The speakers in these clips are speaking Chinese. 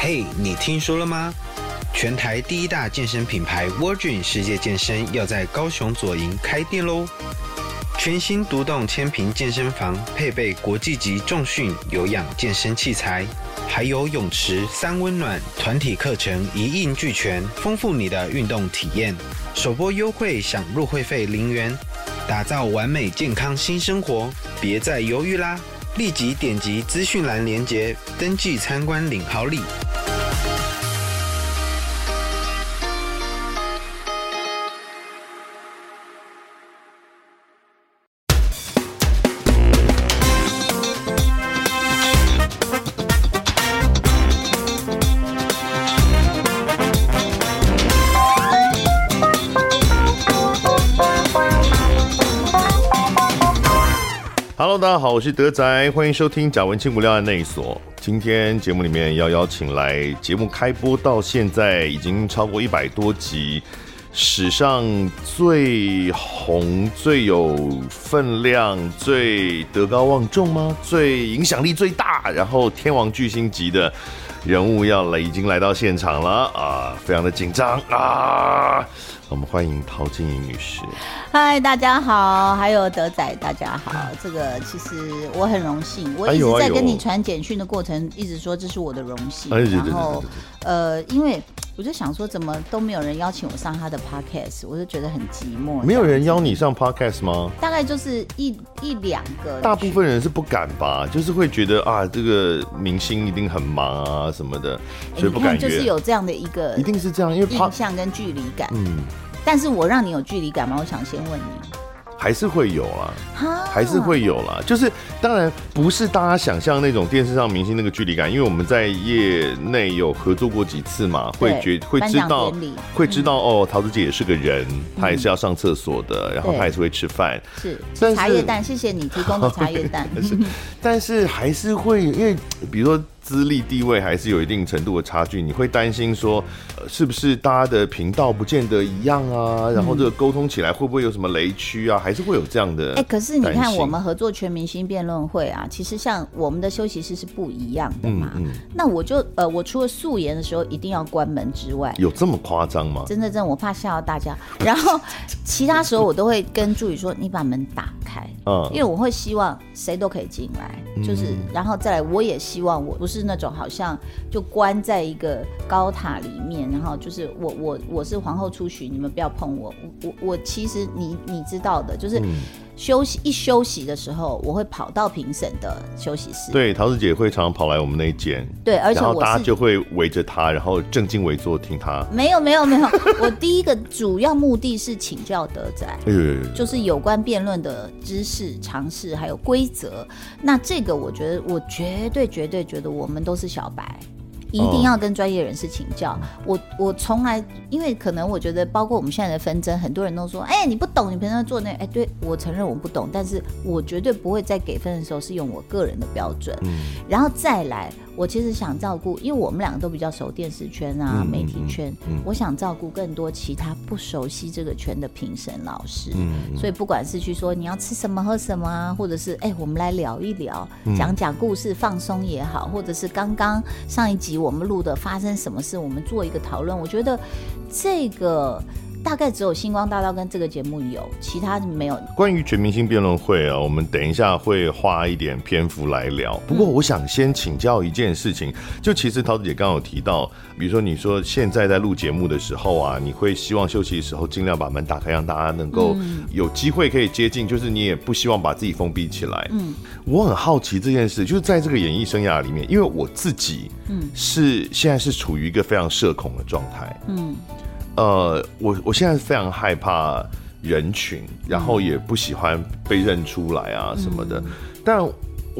嘿，你听说了吗？全台第一大健身品牌 Virgin 世界健身要在高雄左营开店喽！全新独栋千坪健身房，配备国际级重训有氧健身器材，还有泳池三温暖，团体课程一应俱全，丰富你的运动体验。首波优惠享入会费零元，打造完美健康新生活，别再犹豫啦！立即点击资讯栏链接，登记参观领好礼。好，我是德仔，欢迎收听《贾文清无料案内所》。今天节目里面要邀请来，节目开播到现在已经超过一百多集，史上最红、最有分量、最德高望重吗？最影响力最大，然后天王巨星级的人物要来，已经来到现场了啊，非常的紧张啊。我们欢迎陶晶莹女士。嗨，大家好，还有德仔，大家好。这个其实我很荣幸，我一直在跟你传简讯的过程，一直说这是我的荣幸。哎、然后，呃，因为我就想说，怎么都没有人邀请我上他的 podcast，我就觉得很寂寞。没有人邀你上 podcast 吗？大概就是一一两个。大部分人是不敢吧，就是会觉得啊，这个明星一定很忙啊什么的，所以不敢约。就是有这样的一个，一定是这样，因为印象跟距离感。嗯。但是我让你有距离感吗？我想先问你，还是会有啊，还是会有啦。就是当然不是大家想象那种电视上明星那个距离感，因为我们在业内有合作过几次嘛，会觉会知道会知道哦，桃子姐也是个人，她也是要上厕所的，然后她也是会吃饭，是茶叶蛋，谢谢你提供的 茶叶蛋。但是还是会因为比如说。资历地位还是有一定程度的差距，你会担心说，呃，是不是大家的频道不见得一样啊？然后这个沟通起来会不会有什么雷区啊？还是会有这样的？哎，可是你看我们合作全明星辩论会啊，其实像我们的休息室是不一样的嘛。嗯嗯。那我就呃，我除了素颜的时候一定要关门之外，有这么夸张吗？真的真的，我怕吓到大家。然后其他时候我都会跟助理说，你把门打开，嗯，因为我会希望谁都可以进来，就是然后再来，我也希望我不是。是那种好像就关在一个高塔里面，然后就是我我我是皇后出巡，你们不要碰我。我我其实你你知道的，就是休息一休息的时候，我会跑到评审的休息室。对，桃子姐会常常跑来我们那一间。对，而且我大家就会围着她，然后正襟危坐听她。没有没有没有，我第一个主要目的是请教德仔，就是有关辩论的知识、常识还有规则。那这个我觉得，我绝对绝对觉得我们都是小白。一定要跟专业人士请教。哦、我我从来，因为可能我觉得，包括我们现在的纷争，很多人都说，哎、欸，你不懂，你平常做那，哎、欸，对我承认我不懂，但是我绝对不会在给分的时候是用我个人的标准，嗯、然后再来。我其实想照顾，因为我们两个都比较熟电视圈啊、媒体圈，我想照顾更多其他不熟悉这个圈的评审老师。所以不管是去说你要吃什么喝什么啊，或者是哎，我们来聊一聊，讲讲故事放松也好，或者是刚刚上一集我们录的发生什么事，我们做一个讨论。我觉得这个。大概只有星光大道跟这个节目有，其他没有。关于全明星辩论会啊，我们等一下会花一点篇幅来聊。不过我想先请教一件事情，就其实桃子姐刚刚有提到，比如说你说现在在录节目的时候啊，你会希望休息的时候尽量把门打开，让大家能够有机会可以接近，就是你也不希望把自己封闭起来。嗯，我很好奇这件事，就是在这个演艺生涯里面，因为我自己嗯是现在是处于一个非常社恐的状态。嗯。呃，我我现在是非常害怕人群，然后也不喜欢被认出来啊什么的，嗯、但。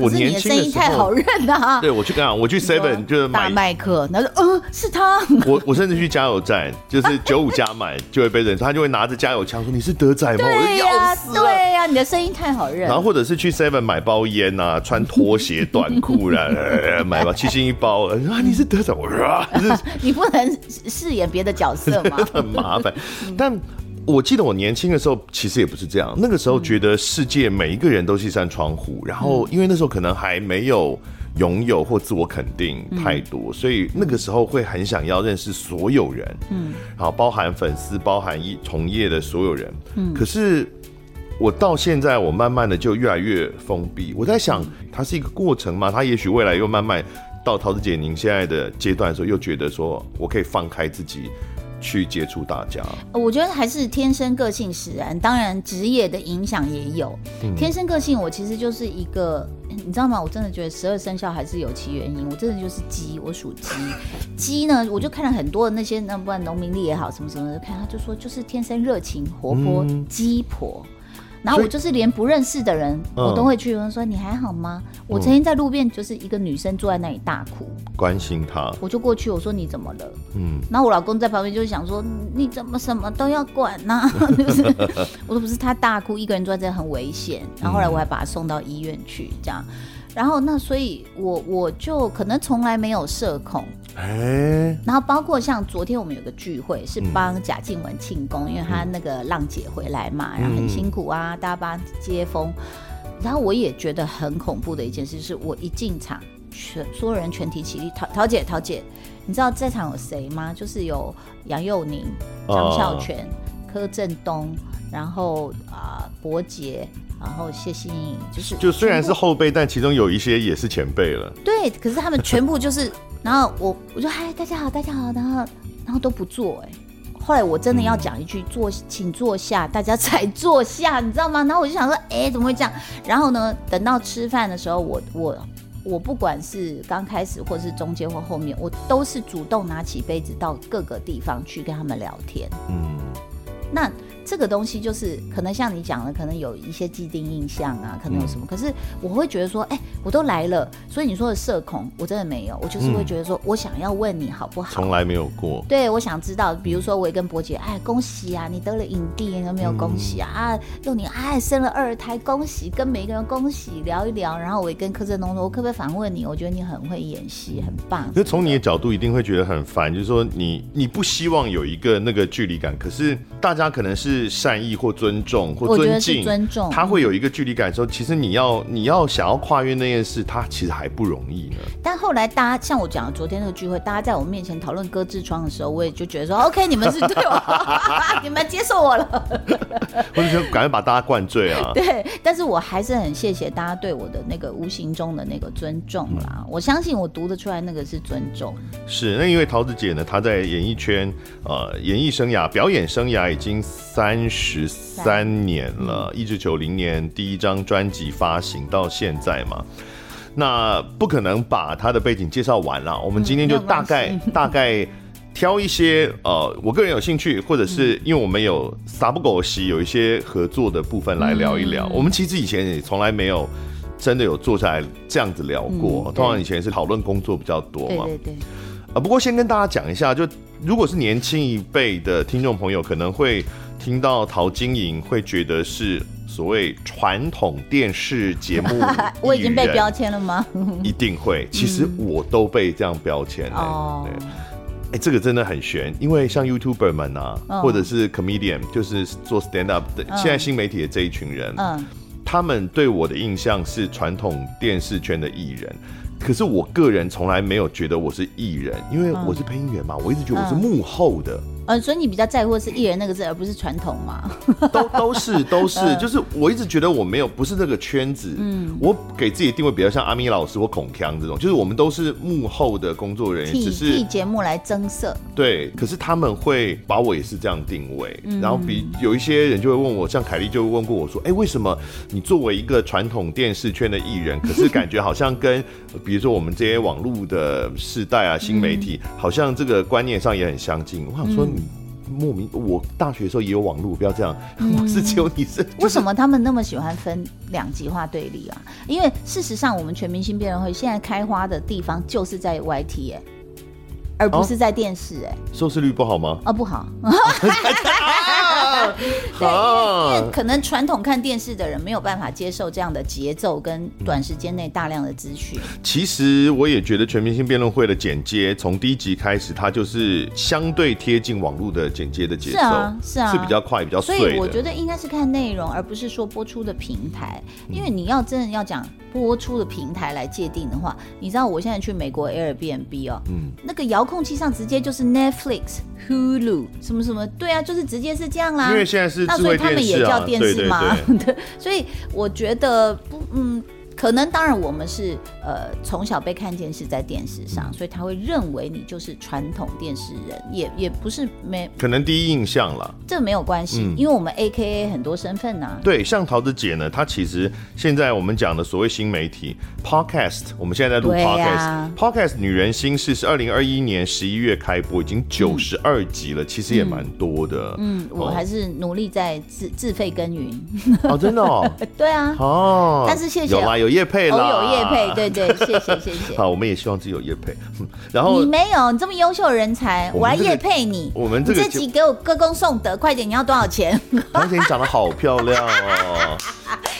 我年轻的时候，声音太好认啊！对，我去跟他，我去 Seven 就是买大麦克，他说嗯是他。我我甚至去加油站，就是九五加满就会被认出，他就会拿着加油枪说，你是德仔吗？对呀、啊，我就要死了。对呀、啊，你的声音太好认。然后或者是去 Seven 买包烟啊，穿拖鞋短裤啦，买吧七星一包啊，你是德仔，我说啊，你不能饰演别的角色吗？很麻烦，但。我记得我年轻的时候，其实也不是这样。那个时候觉得世界每一个人都是一扇窗户，然后因为那时候可能还没有拥有或自我肯定太多，嗯、所以那个时候会很想要认识所有人，嗯，好，包含粉丝，包含一从业的所有人，嗯，可是我到现在，我慢慢的就越来越封闭。我在想，它是一个过程嘛，它也许未来又慢慢到陶子姐您现在的阶段的时候，又觉得说我可以放开自己。去接触大家，我觉得还是天生个性使然，当然职业的影响也有。嗯、天生个性，我其实就是一个，你知道吗？我真的觉得十二生肖还是有其原因。我真的就是鸡，我属鸡。鸡呢，我就看了很多的那些，那不管农民历也好，什么什么的，看他就说就是天生热情活泼鸡婆。然后我就是连不认识的人，我都会去问说，你还好吗？我曾经在路边就是一个女生坐在那里大哭，关心她，我就过去我说你怎么了？嗯，然后我老公在旁边就想说，你怎么什么都要管呢？就是我说不是，她大哭，一个人坐在这很危险。然后后来我还把她送到医院去，这样。然后那所以我，我我就可能从来没有社恐，哎、欸，然后包括像昨天我们有个聚会，是帮贾静雯庆功，嗯、因为她那个浪姐回来嘛，然后很辛苦啊，嗯、大家帮接风。然后我也觉得很恐怖的一件事，是我一进场，全所有人全体起立，陶陶姐陶姐，你知道在场有谁吗？就是有杨佑宁、张孝全、哦、柯震东，然后啊、呃、伯杰。然后谢欣颖就是，就虽然是后辈，但其中有一些也是前辈了。对，可是他们全部就是，然后我我就嗨，大家好，大家好，然后然后都不坐哎。后来我真的要讲一句坐，请坐下，大家才坐下，你知道吗？然后我就想说，哎，怎么会这样？然后呢，等到吃饭的时候，我我我不管是刚开始或是中间或后面，我都是主动拿起杯子到各个地方去跟他们聊天。嗯，那。这个东西就是可能像你讲的，可能有一些既定印象啊，可能有什么。嗯、可是我会觉得说，哎、欸，我都来了，所以你说的社恐，我真的没有。我就是会觉得说，我想要问你好不好？从来没有过。对，我想知道，比如说我也跟伯姐，哎，恭喜啊，你得了影帝，有没有恭喜啊？嗯、啊，又你哎生了二胎，恭喜，跟每一个人恭喜聊一聊。然后我也跟柯震东说，我可不可以反问你？我觉得你很会演戏，很棒。就从你的角度，一定会觉得很烦，就是说你你不希望有一个那个距离感，可是大家可能是善意或。尊重或尊敬，尊重，他会有一个距离感说，其实你要你要想要跨越那件事，他其实还不容易呢。但后来大家像我讲的昨天那个聚会，大家在我面前讨论割痔疮的时候，我也就觉得说，OK，你们是对我，你们接受我了，或者说赶快把大家灌醉啊。对，但是我还是很谢谢大家对我的那个无形中的那个尊重啦。嗯、我相信我读得出来那个是尊重。是，那因为桃子姐呢，她在演艺圈呃演艺生涯、表演生涯已经三十。三年了，一九九零年第一张专辑发行到现在嘛，那不可能把他的背景介绍完了。我们今天就大概、嗯、大概挑一些呃，我个人有兴趣，或者是因为我们有撒不狗席有一些合作的部分来聊一聊。嗯、我们其实以前也从来没有真的有坐下来这样子聊过，嗯、通常以前是讨论工作比较多嘛。对对对。啊，不过先跟大家讲一下，就如果是年轻一辈的听众朋友，可能会。听到陶晶莹会觉得是所谓传统电视节目，我已经被标签了吗？一定会，其实我都被这样标签了。哦，对，哎，这个真的很悬，因为像 YouTuber 们啊，或者是 Comedian，就是做 Stand Up 的，现在新媒体的这一群人，嗯，他们对我的印象是传统电视圈的艺人。可是我个人从来没有觉得我是艺人，因为我是配音员嘛，我一直觉得我是幕后的。呃，所以你比较在乎的是艺人那个字，而不是传统嘛？都都是 都是，就是我一直觉得我没有不是那个圈子。嗯，我给自己定位比较像阿咪老师或孔锵这种，就是我们都是幕后的工作人员，只是替节目来增色。对，可是他们会把我也是这样定位，然后比有一些人就会问我，像凯莉就会问过我说：“哎，为什么你作为一个传统电视圈的艺人，可是感觉好像跟比如说我们这些网络的世代啊、新媒体，好像这个观念上也很相近？”我想说。莫名，我大学的时候也有网络，不要这样。嗯、我是只有你是，为什么他们那么喜欢分两极化对立啊？因为事实上，我们全明星辩论会现在开花的地方就是在 YT 哎、欸，而不是在电视哎、欸。收视率不好吗？啊、哦，不好。对，因为可能传统看电视的人没有办法接受这样的节奏跟短时间内大量的资讯。其实我也觉得全明星辩论会的剪接从第一集开始，它就是相对贴近网络的剪接的节奏，是啊，是啊，是比较快、比较碎。所以我觉得应该是看内容，而不是说播出的平台，因为你要真的要讲播出的平台来界定的话，你知道我现在去美国 Airbnb 哦，嗯，那个遥控器上直接就是 Netflix、Hulu 什么什么，对啊，就是直接是这样啦。因为现在是智慧电视啊，那所以他们也叫电视吗，对，对，对，对，所以我觉得不，嗯。可能当然，我们是呃从小被看见是在电视上，所以他会认为你就是传统电视人，也也不是没可能第一印象了。这没有关系，嗯、因为我们 AKA 很多身份呐、啊。对，像桃子姐呢，她其实现在我们讲的所谓新媒体 Podcast，我们现在在录 Podcast，Podcast、啊、Podcast 女人心事是二零二一年十一月开播，已经九十二集了，嗯、其实也蛮多的。嗯，哦、我还是努力在自自费耕耘。哦，真的哦。对啊。哦。但是谢谢。有有业配了，有业配，对对，谢谢谢谢。好，我们也希望自己有业配。然后你没有，你这么优秀的人才，我来业配你。我们这个集给我歌功颂德，快点！你要多少钱？而且你长得好漂亮哦。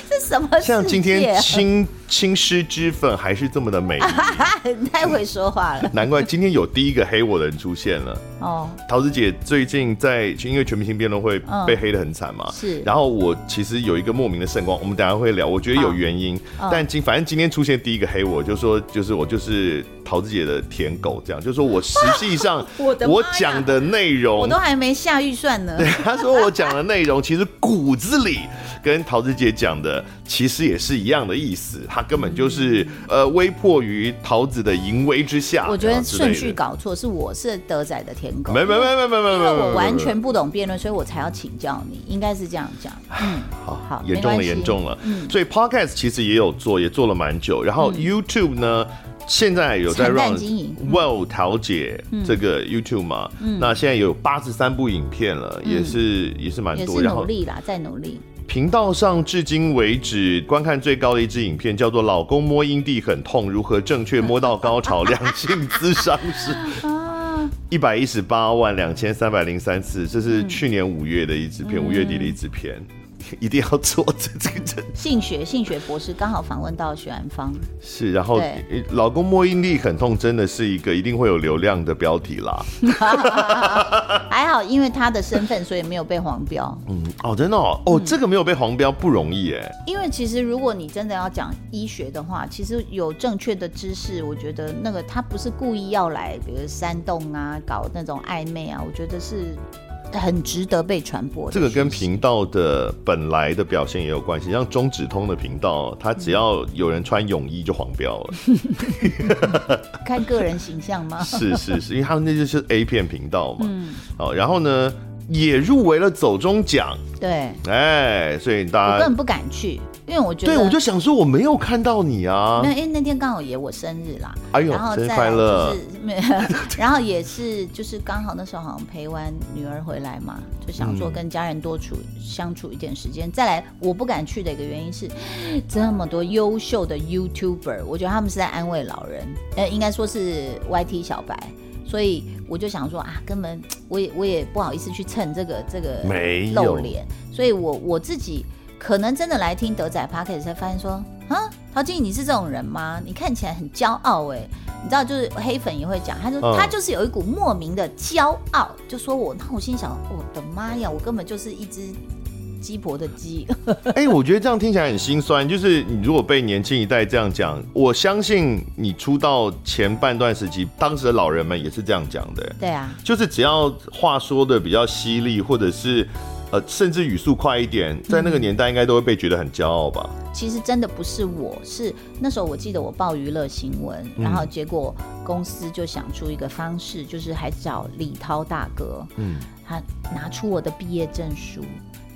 这什么？像今天青青狮之粉还是这么的美丽，太会说话了。难怪今天有第一个黑我的人出现了。哦，桃子姐最近在因为全明星辩论会被黑的很惨嘛，是。然后我其实有一个莫名的圣光，我们等下会聊。我觉得有原因，但今反正今天出现第一个黑我，就说就是我就是桃子姐的舔狗，这样就是说我实际上 我讲的内容，我都还没下预算呢。对，他说我讲的内容其实骨子里跟桃子姐讲的其实也是一样的意思，他根本就是呃微迫于桃子的淫威之下。我觉得顺序搞错，是我是德仔的舔狗。没没没没没没没，因为我完全不懂辩论，所以我才要请教你，应该是这样讲。嗯，好好，严重了严重了。嗯，所以 Podcast 其实也有做，也做了蛮久。然后 YouTube 呢，现在有在营 Well 桃姐这个 YouTube 嘛，那现在有八十三部影片了，也是也是蛮多。也是努力啦，在努力。频道上至今为止观看最高的一支影片叫做《老公摸阴蒂很痛，如何正确摸到高潮》，两性咨商师。一百一十八万两千三百零三次，这是去年五月的一支片，五、嗯、月底的一支片。一定要做这这个性学性学博士刚好访问到许安芳，是，然后老公摸阴蒂很痛，真的是一个一定会有流量的标题啦。还好，因为他的身份，所以没有被黄标。嗯，哦，真的哦，哦，这个没有被黄标不容易哎。因为其实如果你真的要讲医学的话，其实有正确的知识，我觉得那个他不是故意要来，比如煽动啊，搞那种暧昧啊，我觉得是。很值得被传播。这个跟频道的本来的表现也有关系。像中指通的频道，它只要有人穿泳衣就黄标了。看个人形象吗？是是是，因为他们那就是 A 片频道嘛。嗯。好，然后呢，也入围了走中奖。对。哎，所以大家我根本不敢去。因为我觉得，对，我就想说我没有看到你啊。没有，因为那天刚好也我生日啦。哎呦，生日快乐！然后也是，就是刚好那时候好像陪完女儿回来嘛，就想说跟家人多处相处一点时间。再来，我不敢去的一个原因是，这么多优秀的 YouTuber，我觉得他们是在安慰老人，呃，应该说是 YT 小白，所以我就想说啊，根本我也我也不好意思去蹭这个这个露脸，所以我我自己。可能真的来听德仔 Podcast 才发现说啊，陶晶莹你是这种人吗？你看起来很骄傲哎，你知道就是黑粉也会讲，他说他就是有一股莫名的骄傲，就说我那我心想我的妈呀，我根本就是一只鸡婆的鸡。哎、欸，我觉得这样听起来很心酸，就是你如果被年轻一代这样讲，我相信你出道前半段时期，当时的老人们也是这样讲的。对啊，就是只要话说的比较犀利，或者是。呃，甚至语速快一点，在那个年代应该都会被觉得很骄傲吧？嗯，其实真的不是我，是那时候我记得我报娱乐新闻，嗯、然后结果公司就想出一个方式，就是还找李涛大哥，嗯，他拿出我的毕业证书。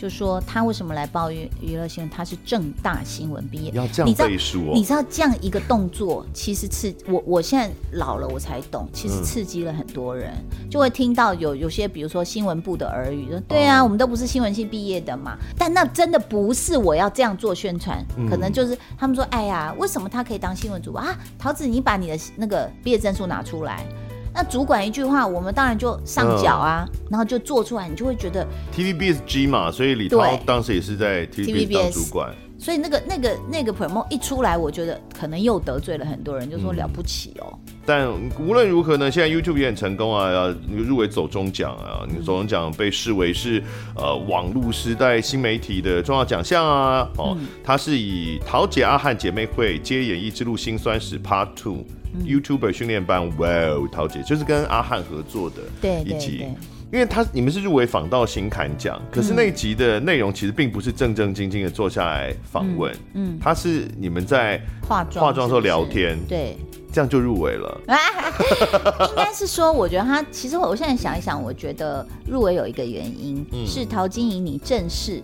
就说他为什么来报娱娱乐新闻？他是正大新闻毕业，要这样背书哦。你知道这样一个动作，其实刺我。我现在老了，我才懂，其实刺激了很多人，嗯、就会听到有有些，比如说新闻部的耳语，说对啊，哦、我们都不是新闻系毕业的嘛。但那真的不是我要这样做宣传，嗯、可能就是他们说，哎呀，为什么他可以当新闻主播啊？桃子，你把你的那个毕业证书拿出来。那主管一句话，我们当然就上脚啊，嗯、然后就做出来，你就会觉得 TVBSG 嘛，所以李涛当时也是在 TVBS 当主管。所以那个那个那个 promo 一出来，我觉得可能又得罪了很多人，就说了不起哦。嗯、但无论如何呢，现在 YouTube 也很成功啊，入围走中奖啊，你走中奖被视为是呃网络时代新媒体的重要奖项啊。哦，嗯、它是以桃姐阿汉姐妹会接演艺之路辛酸史 Part Two、嗯、YouTuber 训练班，哇哦，桃姐就是跟阿汉合作的。对对对因为他你们是入围访道新侃奖，可是那一集的内容其实并不是正正经经的坐下来访问，嗯，他是你们在化妆化妆时候聊天，对，这样就入围了。应该是说，我觉得他其实我现在想一想，我觉得入围有一个原因、嗯、是陶晶莹，你正视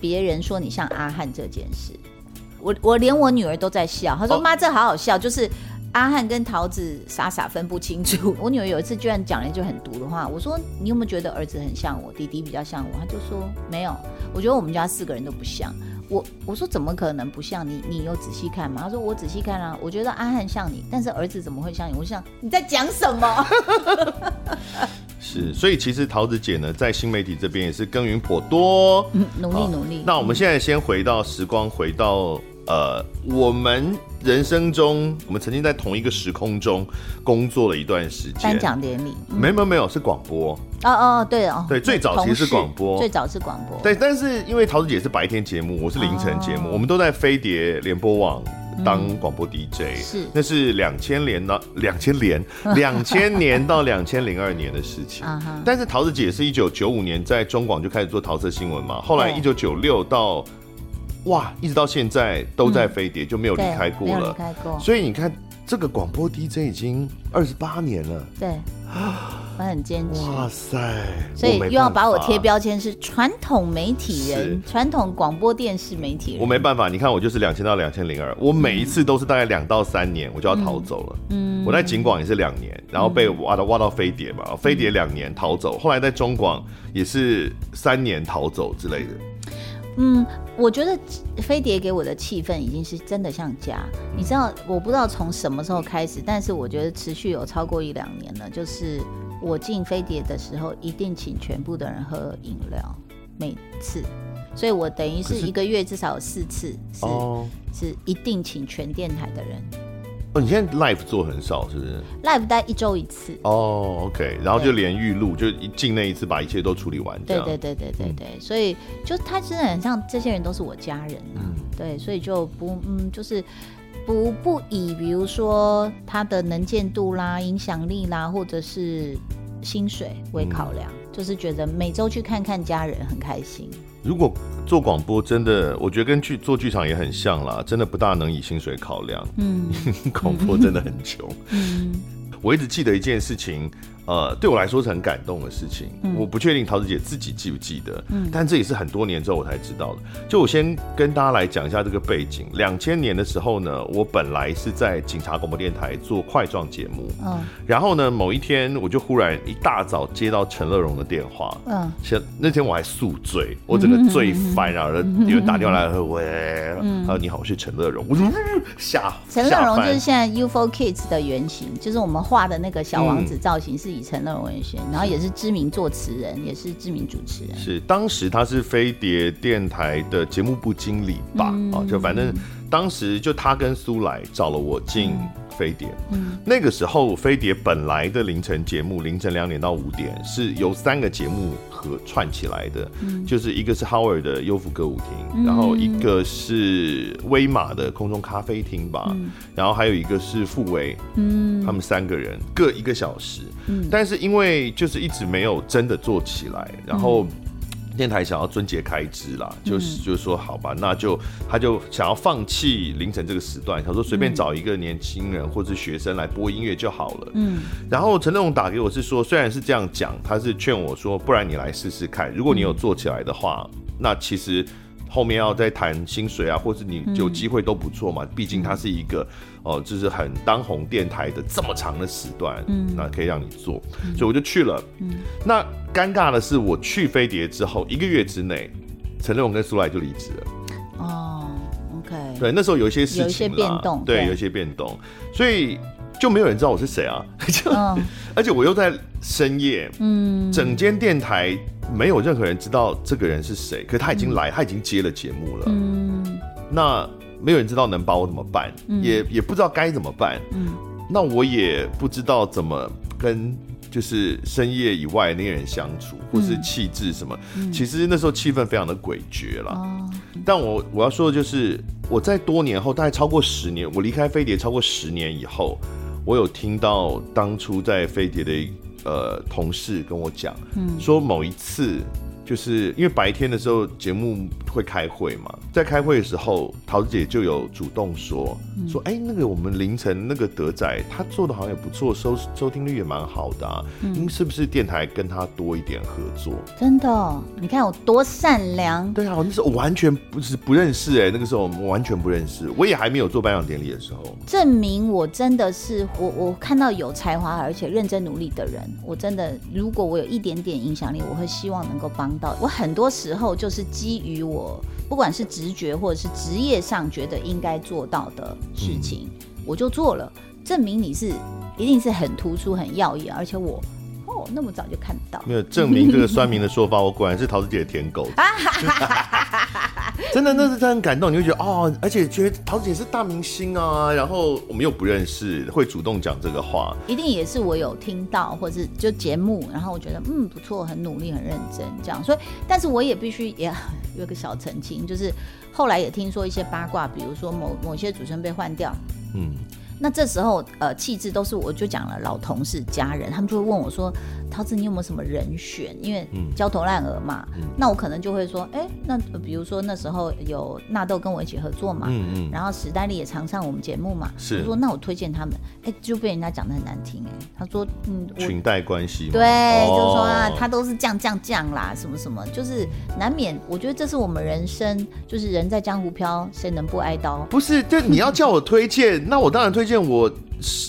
别人说你像阿汉这件事，我我连我女儿都在笑，她说妈、哦、这好好笑，就是。阿汉跟桃子傻傻分不清楚。我女儿有一次居然讲了一句很毒的话，我说你有没有觉得儿子很像我，弟弟比较像我？她就说没有，我觉得我们家四个人都不像我。我说怎么可能不像你？你有仔细看吗？他说我仔细看啊，我觉得阿汉像你，但是儿子怎么会像你？我想你在讲什么？是，所以其实桃子姐呢，在新媒体这边也是耕耘颇多，嗯，努力努力。那我们现在先回到时光，回到。呃，我们人生中，我们曾经在同一个时空中工作了一段时间。颁奖典礼？嗯、没有没有没有，是广播。哦哦，对哦，对，最早其实是广播，最早是广播。对，但是因为桃子姐是白天节目，我是凌晨节目，哦、我们都在飞碟联播网当广播 DJ、嗯。是，那是两千年到两千年，两千年到两千零二年的事情。但是桃子姐是一九九五年在中广就开始做桃色新闻嘛，后来一九九六到。哇，一直到现在都在飞碟，嗯、就没有离开过了。离开过。所以你看，这个广播 DJ 已经二十八年了。对，我很坚持。哇塞！所以又要把我贴标签是传统媒体人，传统广播电视媒体人。我没办法，你看我就是两千到两千零二，我每一次都是大概两到三年我就要逃走了。嗯，我在警广也是两年，然后被挖到挖到飞碟嘛，嗯、飞碟两年逃走，后来在中广也是三年逃走之类的。嗯，我觉得飞碟给我的气氛已经是真的像家。你知道，我不知道从什么时候开始，但是我觉得持续有超过一两年了。就是我进飞碟的时候，一定请全部的人喝饮料，每次。所以我等于是一个月至少有四次是是一定请全电台的人。哦，你现在 live 做很少是不是？live 大概一周一次。哦，OK，然后就连预录，就一进那一次把一切都处理完。对对对对对对，嗯、所以就他真的很像这些人都是我家人啊。嗯、对，所以就不嗯，就是不不以比如说他的能见度啦、影响力啦，或者是薪水为考量，嗯、就是觉得每周去看看家人很开心。如果做广播真的，我觉得跟剧做剧场也很像啦，真的不大能以薪水考量。嗯，广播真的很穷。嗯，我一直记得一件事情。呃，对我来说是很感动的事情。嗯、我不确定桃子姐自己记不记得，嗯，但这也是很多年之后我才知道的。就我先跟大家来讲一下这个背景。两千年的时候呢，我本来是在警察广播电台做块状节目，嗯，然后呢，某一天我就忽然一大早接到陈乐融的电话，嗯，前那天我还宿醉，我整个醉翻，然后有人打电话来说，喂，嗯，他说你好，我是陈乐融，我说吓，陈乐融就是现在 UFO Kids 的原型，就是我们画的那个小王子造型是。陈乐融文学，然后也是知名作词人，也是知名主持人。是当时他是飞碟电台的节目部经理吧？嗯、啊，就反正当时就他跟苏来找了我进。飞碟，嗯，那个时候飞碟本来的凌晨节目，凌晨两点到五点是由三个节目合串起来的，嗯，就是一个是 Howard 的优抚歌舞厅，嗯、然后一个是威马的空中咖啡厅吧，嗯、然后还有一个是傅威，嗯，他们三个人各一个小时，嗯，但是因为就是一直没有真的做起来，然后。电台想要撙节开支啦，就是就是说好吧，那就他就想要放弃凌晨这个时段，他说随便找一个年轻人或者学生来播音乐就好了。嗯，然后陈乐融打给我是说，虽然是这样讲，他是劝我说，不然你来试试看，如果你有做起来的话，那其实。后面要再谈薪水啊，或是你有机会都不错嘛。毕竟它是一个哦、呃，就是很当红电台的这么长的时段，嗯，那可以让你做，所以我就去了。嗯，那尴尬的是，我去飞碟之后一个月之内，陈乐融跟苏来就离职了。哦，OK，对，那时候有一些事情，有一些变动，对，有一些变动，所以就没有人知道我是谁啊，就、嗯、而且我又在深夜，嗯，整间电台没有任何人知道这个人是谁，可是他已经来，嗯、他已经接了节目了，嗯，那没有人知道能把我怎么办，嗯、也也不知道该怎么办，嗯，那我也不知道怎么跟。就是深夜以外那些人相处，或是气质什么，嗯、其实那时候气氛非常的诡谲了。哦、但我我要说的就是，我在多年后，大概超过十年，我离开飞碟超过十年以后，我有听到当初在飞碟的呃同事跟我讲，嗯、说某一次。就是因为白天的时候节目会开会嘛，在开会的时候，桃子姐就有主动说说，哎，那个我们凌晨那个德仔他做的好像也不错，收收听率也蛮好的啊，嗯，是不是电台跟他多一点合作？真的，你看我多善良。对啊，我那时候完全不是不认识哎，那个时候我完全不认识，我也还没有做颁奖典礼的时候。证明我真的是我我看到有才华而且认真努力的人，我真的如果我有一点点影响力，我会希望能够帮到。我很多时候就是基于我不管是直觉或者是职业上觉得应该做到的事情，嗯、我就做了，证明你是一定是很突出、很耀眼，而且我。哦，那么早就看到，没有证明这个酸民的说法，我果然是桃子姐的舔狗。真的，那是真的很感动，你会觉得哦，而且觉得桃子姐是大明星啊，然后我们又不认识，会主动讲这个话，一定也是我有听到，或者是就节目，然后我觉得嗯不错，很努力，很认真这样，所以，但是我也必须也有个小澄清，就是后来也听说一些八卦，比如说某某些主持人被换掉，嗯。那这时候，呃，气质都是我就讲了，老同事、家人，他们就会问我说：“桃子，你有没有什么人选？因为焦头烂额嘛。嗯”那我可能就会说：“哎、欸，那比如说那时候有纳豆跟我一起合作嘛，嗯嗯，然后史丹利也常上我们节目嘛，是。我说那我推荐他们，哎、欸，就被人家讲的很难听、欸，哎，他说嗯，裙带关系，对，哦、就是说啊，他都是降降降啦，什么什么，就是难免。我觉得这是我们人生，就是人在江湖飘，谁能不挨刀？不是，就你要叫我推荐，那我当然推荐。见我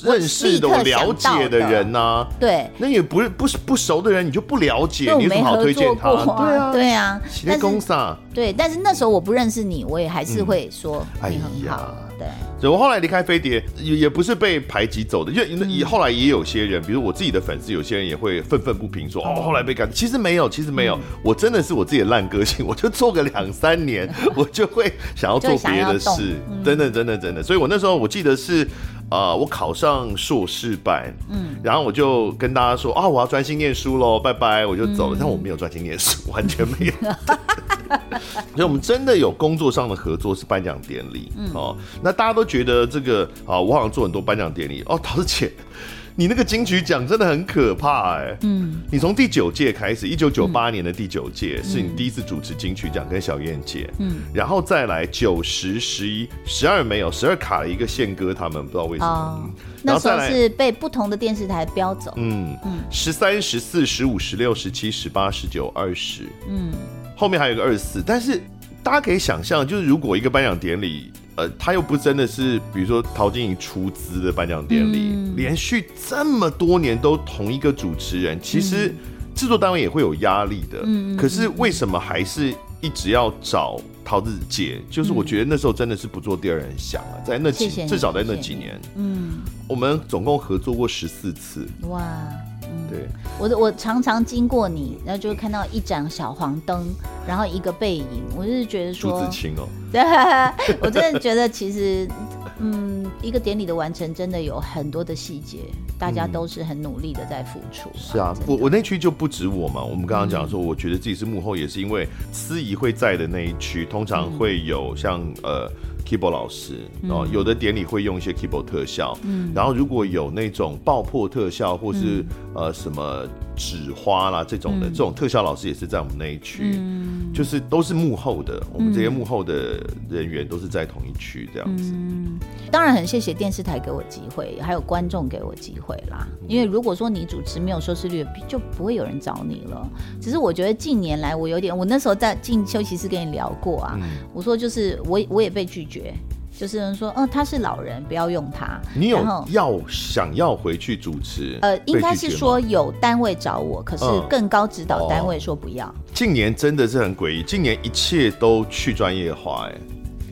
认识的、我了解的人呐、啊，对，那也不是不是不熟的人，你就不了解，你有什么好推荐他？对啊，对啊，但是对，但是那时候我不认识你，我也还是会说你很好。嗯哎对，所以我后来离开飞碟，也也不是被排挤走的，因为以后来也有些人，比如我自己的粉丝，有些人也会愤愤不平说，哦，后来被赶，其实没有，其实没有，嗯、我真的是我自己的烂个性，我就做个两三年，我就会想要做别的事，真的，真的，真的，所以我那时候我记得是，呃，我考上硕士班，嗯，然后我就跟大家说，啊，我要专心念书喽，拜拜，我就走了，嗯、但我没有专心念书，完全没有。所以，我们真的有工作上的合作是颁奖典礼，嗯、哦。那大家都觉得这个啊，我好像做很多颁奖典礼哦。桃子姐，你那个金曲奖真的很可怕哎。嗯。你从第九届开始，一九九八年的第九届是你第一次主持金曲奖跟小燕姐，嗯。然后再来九十、十一、十二没有，十二卡了一个宪哥他们，不知道为什么。哦。那时候是被不同的电视台标走。嗯嗯。十三、十四、十五、十六、十七、十八、十九、二十。嗯。后面还有一个二十四，但是大家可以想象，就是如果一个颁奖典礼，呃，他又不真的是，比如说陶晶莹出资的颁奖典礼，嗯、连续这么多年都同一个主持人，其实制作单位也会有压力的。嗯、可是为什么还是一直要找桃子姐？就是我觉得那时候真的是不做第二人想了，在那几至少在那几年，嗯，我们总共合作过十四次。哇。对，我我常常经过你，然后就会看到一盏小黄灯，然后一个背影，我就是觉得说，朱自清哦，对，我真的觉得其实，嗯，一个典礼的完成真的有很多的细节，大家都是很努力的在付出。是啊，我我那区就不止我嘛，我们刚刚讲说，我觉得自己是幕后，也是因为司仪会在的那一区，通常会有像呃。Keyboard 老师，然后有的典礼会用一些 keyboard 特效，嗯，然后如果有那种爆破特效或是、嗯、呃什么纸花啦这种的，嗯、这种特效老师也是在我们那一区，嗯、就是都是幕后的，我们这些幕后的人员都是在同一区这样子。嗯，当然很谢谢电视台给我机会，还有观众给我机会啦。因为如果说你主持没有收视率，就不会有人找你了。只是我觉得近年来我有点，我那时候在进休息室跟你聊过啊，嗯、我说就是我我也被拒绝。就是人说，嗯、呃，他是老人，不要用他。你有要想要回去主持？呃，应该是说有单位找我，可是更高指导单位说不要。嗯哦、近年真的是很诡异，近年一切都去专业化，哎，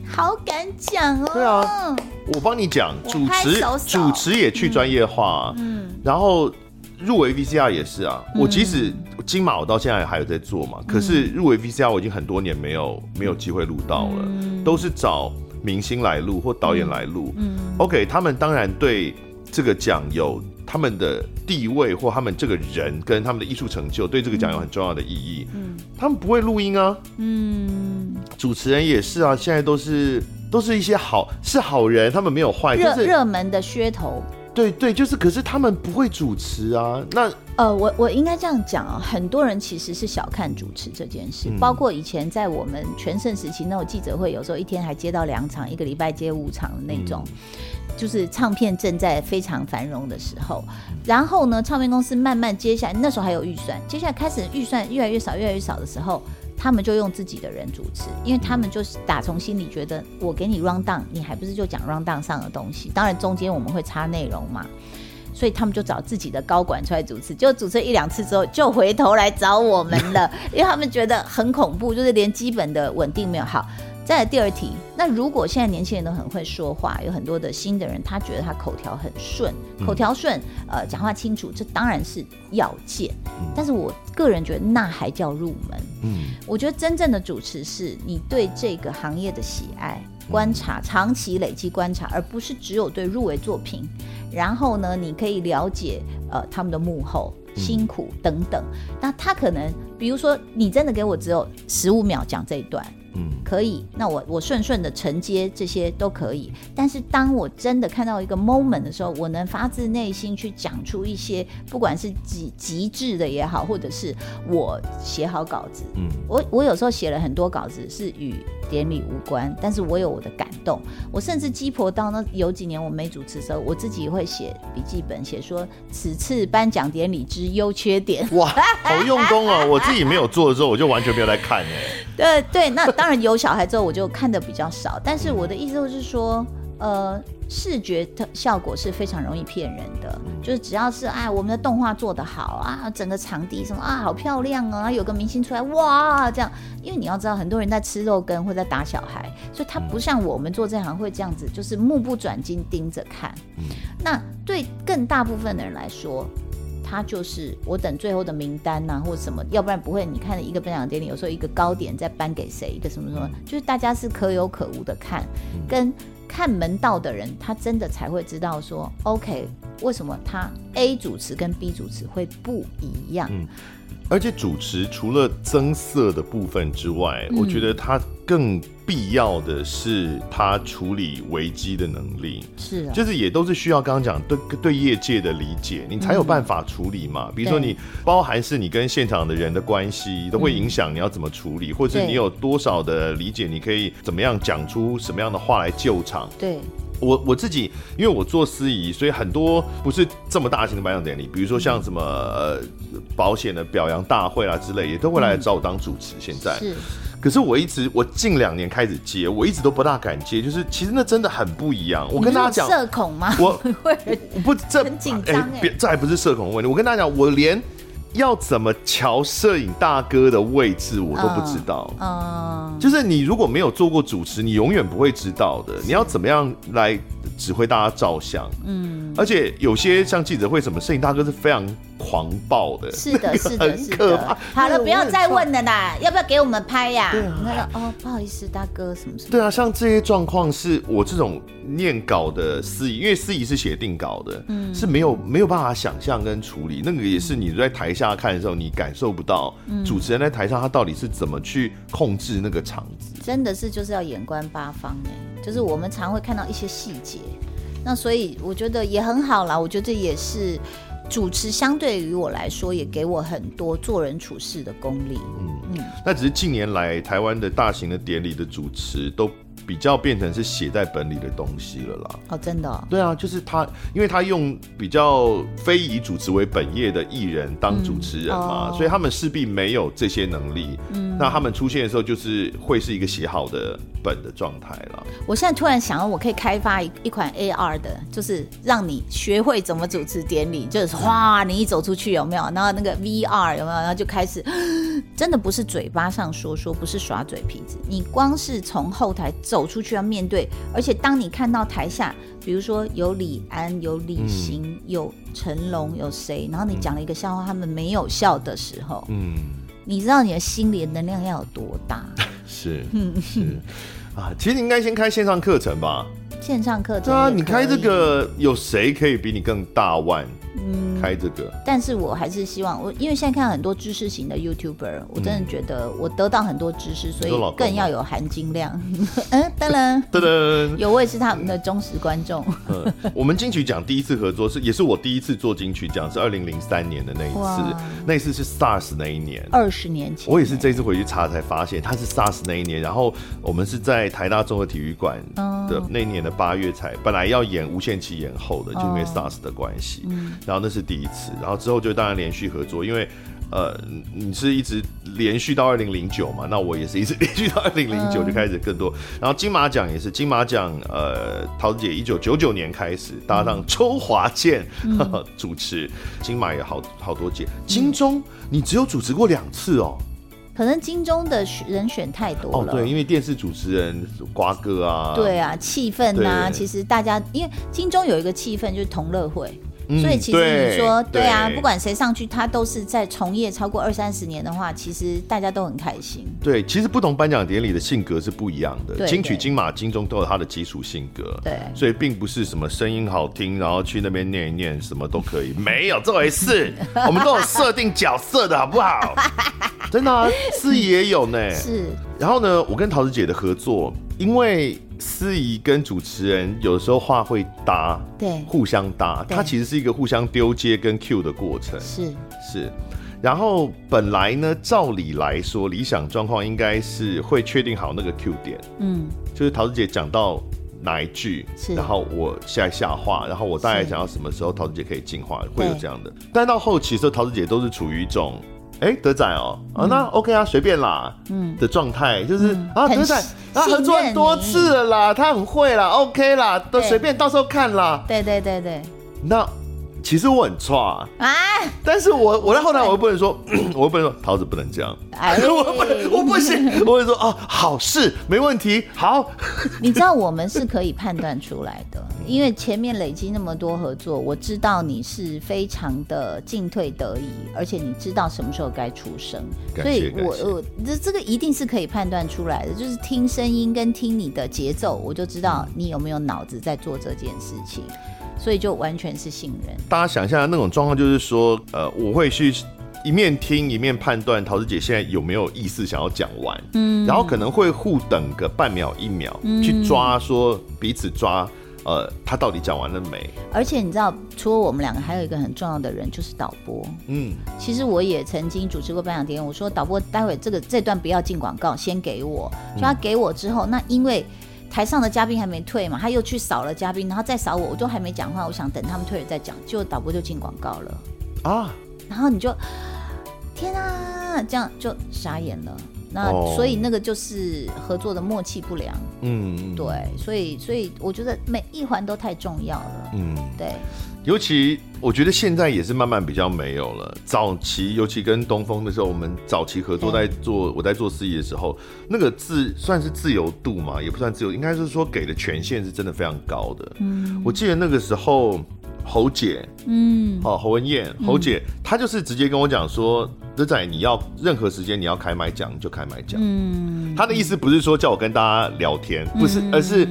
好敢讲哦。对啊，我帮你讲，主持主持也去专业化，嗯，嗯然后入围 VCR 也是啊。嗯、我即使金马我到现在还有在做嘛，嗯、可是入围 VCR 我已经很多年没有没有机会录到了，嗯、都是找明星来录或导演来录。嗯，OK，他们当然对这个奖有。他们的地位或他们这个人跟他们的艺术成就，对这个奖有很重要的意义。嗯，他们不会录音啊。嗯，主持人也是啊。现在都是都是一些好是好人，他们没有坏。热就是热门的噱头。对对，就是，可是他们不会主持啊。那呃，我我应该这样讲啊，很多人其实是小看主持这件事，嗯、包括以前在我们全盛时期那种记者会，有时候一天还接到两场，一个礼拜接五场的那种。嗯就是唱片正在非常繁荣的时候，然后呢，唱片公司慢慢接下来，那时候还有预算，接下来开始预算越来越少，越来越少的时候，他们就用自己的人主持，因为他们就是打从心里觉得，我给你 run down，你还不是就讲 run down 上的东西，当然中间我们会插内容嘛，所以他们就找自己的高管出来主持，就主持一两次之后，就回头来找我们了，因为他们觉得很恐怖，就是连基本的稳定没有好。再来第二题，那如果现在年轻人都很会说话，有很多的新的人，他觉得他口条很顺，口条顺，呃，讲话清楚，这当然是要件。但是我个人觉得那还叫入门。嗯，我觉得真正的主持是你对这个行业的喜爱、观察、长期累积观察，而不是只有对入围作品。然后呢，你可以了解呃他们的幕后辛苦等等。那他可能，比如说你真的给我只有十五秒讲这一段。嗯，可以，那我我顺顺的承接这些都可以。但是当我真的看到一个 moment 的时候，我能发自内心去讲出一些，不管是极极致的也好，或者是我写好稿子，嗯，我我有时候写了很多稿子是与典礼无关，但是我有我的感动。我甚至鸡婆到那有几年我没主持的时候，我自己会写笔记本，写说此次颁奖典礼之优缺点。哇，好用功哦！我自己没有做的时候，我就完全没有来看哎。对对，那当然有小孩之后我就看的比较少，但是我的意思就是说，呃，视觉的效果是非常容易骗人的，就是只要是哎，我们的动画做得好啊，整个场地什么啊，好漂亮啊，有个明星出来哇，这样，因为你要知道，很多人在吃肉羹或在打小孩，所以他不像我们做这行会这样子，就是目不转睛盯着看。那对更大部分的人来说。他就是我等最后的名单呐、啊，或者什么，要不然不会。你看一个颁奖典礼，有时候一个高点再颁给谁，一个什么什么，就是大家是可有可无的看，跟看门道的人，他真的才会知道说，OK，为什么他 A 主持跟 B 主持会不一样？嗯，而且主持除了增色的部分之外，我觉得他更。必要的是他处理危机的能力，是啊，就是也都是需要刚刚讲对对业界的理解，你才有办法处理嘛。嗯、比如说你包含是你跟现场的人的关系都会影响你要怎么处理，嗯、或者是你有多少的理解，你可以怎么样讲出什么样的话来救场。对，我我自己因为我做司仪，所以很多不是这么大型的颁奖典礼，比如说像什么呃保险的表扬大会啦之类，也都会来找我当主持。现在、嗯、是。可是我一直，我近两年开始接，我一直都不大敢接，就是其实那真的很不一样。我跟大家讲，社恐吗？我 会不这很紧张哎，别这还不是社恐的问题。我跟大家讲，我连要怎么瞧摄影大哥的位置我都不知道。嗯，就是你如果没有做过主持，你永远不会知道的。你要怎么样来指挥大家照相？嗯，而且有些像记者会什么，摄影大哥是非常。狂暴的，是的，是的，是的。好了，不要再问了啦，要不要给我们拍呀？对啊。哦，不好意思，大哥，什么什么？对啊，像这些状况，是我这种念稿的司仪，因为司仪是写定稿的，嗯，是没有没有办法想象跟处理。那个也是你在台下看的时候，你感受不到主持人在台上他到底是怎么去控制那个场子。真的是就是要眼观八方哎，就是我们常会看到一些细节，那所以我觉得也很好啦。我觉得这也是。主持相对于我来说，也给我很多做人处事的功力。嗯嗯，那只是近年来台湾的大型的典礼的主持都。比较变成是写在本里的东西了啦。哦，真的、哦。对啊，就是他，因为他用比较非以主持为本业的艺人当主持人嘛，嗯哦、所以他们势必没有这些能力。嗯，那他们出现的时候，就是会是一个写好的本的状态了。我现在突然想到，我可以开发一一款 AR 的，就是让你学会怎么主持典礼，就是哗，你一走出去有没有？然后那个 VR 有没有？然后就开始。真的不是嘴巴上说说，不是耍嘴皮子。你光是从后台走出去要面对，而且当你看到台下，比如说有李安、有李行、嗯、有成龙、有谁，然后你讲了一个笑话，他们没有笑的时候，嗯，你知道你的心里的能量要有多大？是，是啊，其实你应该先开线上课程吧。线上课程对啊，你开这个有谁可以比你更大腕？嗯，开这个，但是我还是希望我，因为现在看到很多知识型的 YouTuber，我真的觉得我得到很多知识，所以更要有含金量。嗯，当然，噔噔，有我也是他们的忠实观众。嗯，我们金曲奖第一次合作是，也是我第一次做金曲奖，是二零零三年的那一次，那一次是 SARS 那一年，二十年前。我也是这次回去查才发现，他是 SARS 那一年，然后我们是在台大综合体育馆的那一年的八月才，本来要演无限期延后的，就因为 SARS 的关系。然后那是第一次，然后之后就当然连续合作，因为呃你是一直连续到二零零九嘛，那我也是一直 连续到二零零九就开始更多。然后金马奖也是金马奖，呃桃子姐一九九九年开始搭档周华健 主持金马也好好多届，金钟你只有主持过两次哦，可能金钟的人选太多了。哦，对，因为电视主持人瓜哥啊，对啊，气氛啊，其实大家因为金钟有一个气氛就是同乐会。所以其实你说对，啊，不管谁上去，他都是在从业超过二三十年的话，其实大家都很开心。对，其实不同颁奖典礼的性格是不一样的。金曲、金马、金钟都有他的基础性格。对，所以并不是什么声音好听，然后去那边念一念什么都可以，没有这回事。我们都有设定角色的好不好？真的啊，司仪也有呢。是。然后呢，我跟桃子姐的合作，因为。司仪跟主持人有的时候话会搭，对，互相搭，它其实是一个互相丢接跟 Q 的过程，是。是。然后本来呢，照理来说，理想状况应该是会确定好那个 Q 点，嗯，就是桃子姐讲到哪一句，然后我下下话，然后我大概讲到什么时候，桃子姐可以进化，会有这样的。但到后期的时候，陶子姐都是处于一种。哎、欸，德仔哦，啊，那 OK 啊，随便啦，嗯，的状态就是、嗯、啊，德仔，他合作很多次了啦，他很会啦，OK 啦，都随便，到时候看啦。对对对对，那。其实我很差啊，但是我我在后台我又不能说，我又不能说桃子不能这样，我不我不行，我会说哦，好事没问题，好。你知道我们是可以判断出来的，因为前面累积那么多合作，我知道你是非常的进退得宜，而且你知道什么时候该出声，所以我我这这个一定是可以判断出来的，就是听声音跟听你的节奏，我就知道你有没有脑子在做这件事情。所以就完全是信任。大家想一下那种状况，就是说，呃，我会去一面听一面判断桃子姐现在有没有意思想要讲完，嗯，然后可能会互等个半秒一秒，嗯，去抓说彼此抓，呃，他到底讲完了没？而且你知道，除了我们两个，还有一个很重要的人就是导播，嗯，其实我也曾经主持过颁奖典礼，我说导播待会这个这段不要进广告，先给我，就他给我之后，那因为。台上的嘉宾还没退嘛，他又去扫了嘉宾，然后再扫我，我都还没讲话，我想等他们退了再讲，就导播就进广告了。啊，然后你就天啊，这样就傻眼了，那、哦、所以那个就是合作的默契不良，嗯，对，所以所以我觉得每一环都太重要了，嗯，对。尤其我觉得现在也是慢慢比较没有了。早期尤其跟东风的时候，我们早期合作在做，我在做司仪的时候，那个自算是自由度嘛，也不算自由，应该是说给的权限是真的非常高的。嗯，我记得那个时候侯姐，嗯，哦侯文燕，侯姐她就是直接跟我讲说，德仔你要任何时间你要开麦讲就开麦讲。嗯，她的意思不是说叫我跟大家聊天，不是，而是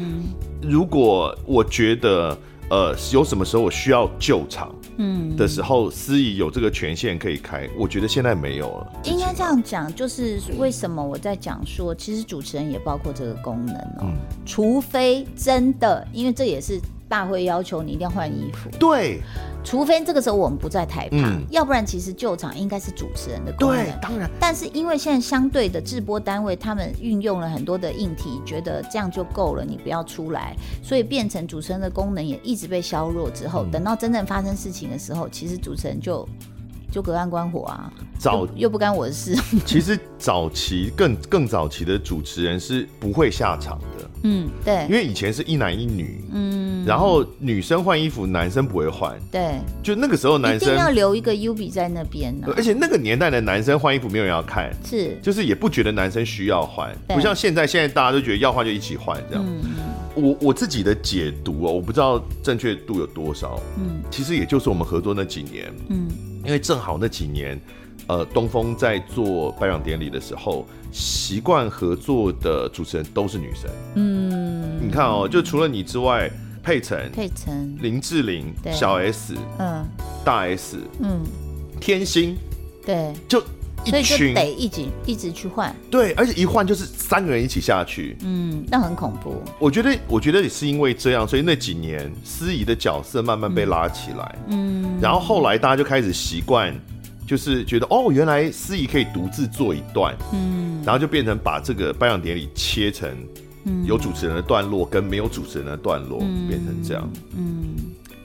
如果我觉得。呃，有什么时候我需要救场，嗯的时候，司仪有这个权限可以开，我觉得现在没有了。应该这样讲，就是为什么我在讲说，其实主持人也包括这个功能哦，嗯、除非真的，因为这也是。大会要求你一定要换衣服，对，除非这个时候我们不在台旁，嗯、要不然其实救场应该是主持人的功能。对，当然。但是因为现在相对的制播单位，他们运用了很多的硬体，觉得这样就够了，你不要出来，所以变成主持人的功能也一直被削弱。之后，嗯、等到真正发生事情的时候，其实主持人就就隔岸观火啊，早又，又不干我的事。其实早期更更早期的主持人是不会下场的。嗯，对，因为以前是一男一女，嗯，然后女生换衣服，男生不会换，对，就那个时候男生一定要留一个 U 比在那边呢，而且那个年代的男生换衣服没有人要看，是，就是也不觉得男生需要换，不像现在，现在大家都觉得要换就一起换这样。嗯，我我自己的解读哦，我不知道正确度有多少，嗯，其实也就是我们合作那几年，嗯，因为正好那几年。呃，东风在做颁奖典礼的时候，习惯合作的主持人都是女生。嗯，你看哦，就除了你之外，佩岑、佩岑、林志玲、小 S、嗯、大 S、嗯、天心，对，就一群得一直一直去换。对，而且一换就是三个人一起下去。嗯，那很恐怖。我觉得，我觉得也是因为这样，所以那几年司仪的角色慢慢被拉起来。嗯，然后后来大家就开始习惯。就是觉得哦，原来司仪可以独自做一段，嗯，然后就变成把这个颁奖典礼切成有主持人的段落跟没有主持人的段落，嗯、变成这样，嗯。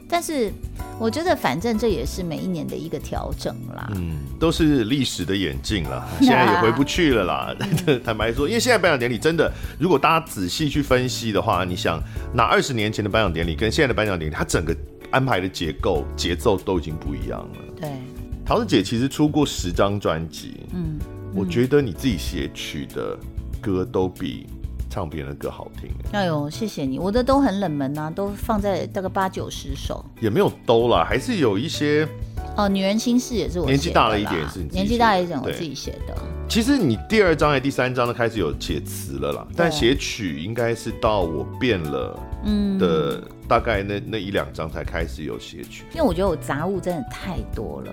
但是我觉得，反正这也是每一年的一个调整啦，嗯，都是历史的演进啦，现在也回不去了啦。坦白说，因为现在颁奖典礼真的，如果大家仔细去分析的话，你想拿二十年前的颁奖典礼跟现在的颁奖典礼，它整个安排的结构节奏都已经不一样了，对。陶子姐其实出过十张专辑，嗯，我觉得你自己写曲的歌都比唱别人的歌好听。哎呦，谢谢你，我的都很冷门啊，都放在大概八九十首，也没有都啦，还是有一些。哦，女人心事也是我年纪大了一点，是年纪大了一点，我自己写的。其实你第二张还第三张都开始有写词了啦，但写曲应该是到我变了，嗯的大概那那一两张才开始有写曲。因为我觉得我杂物真的太多了。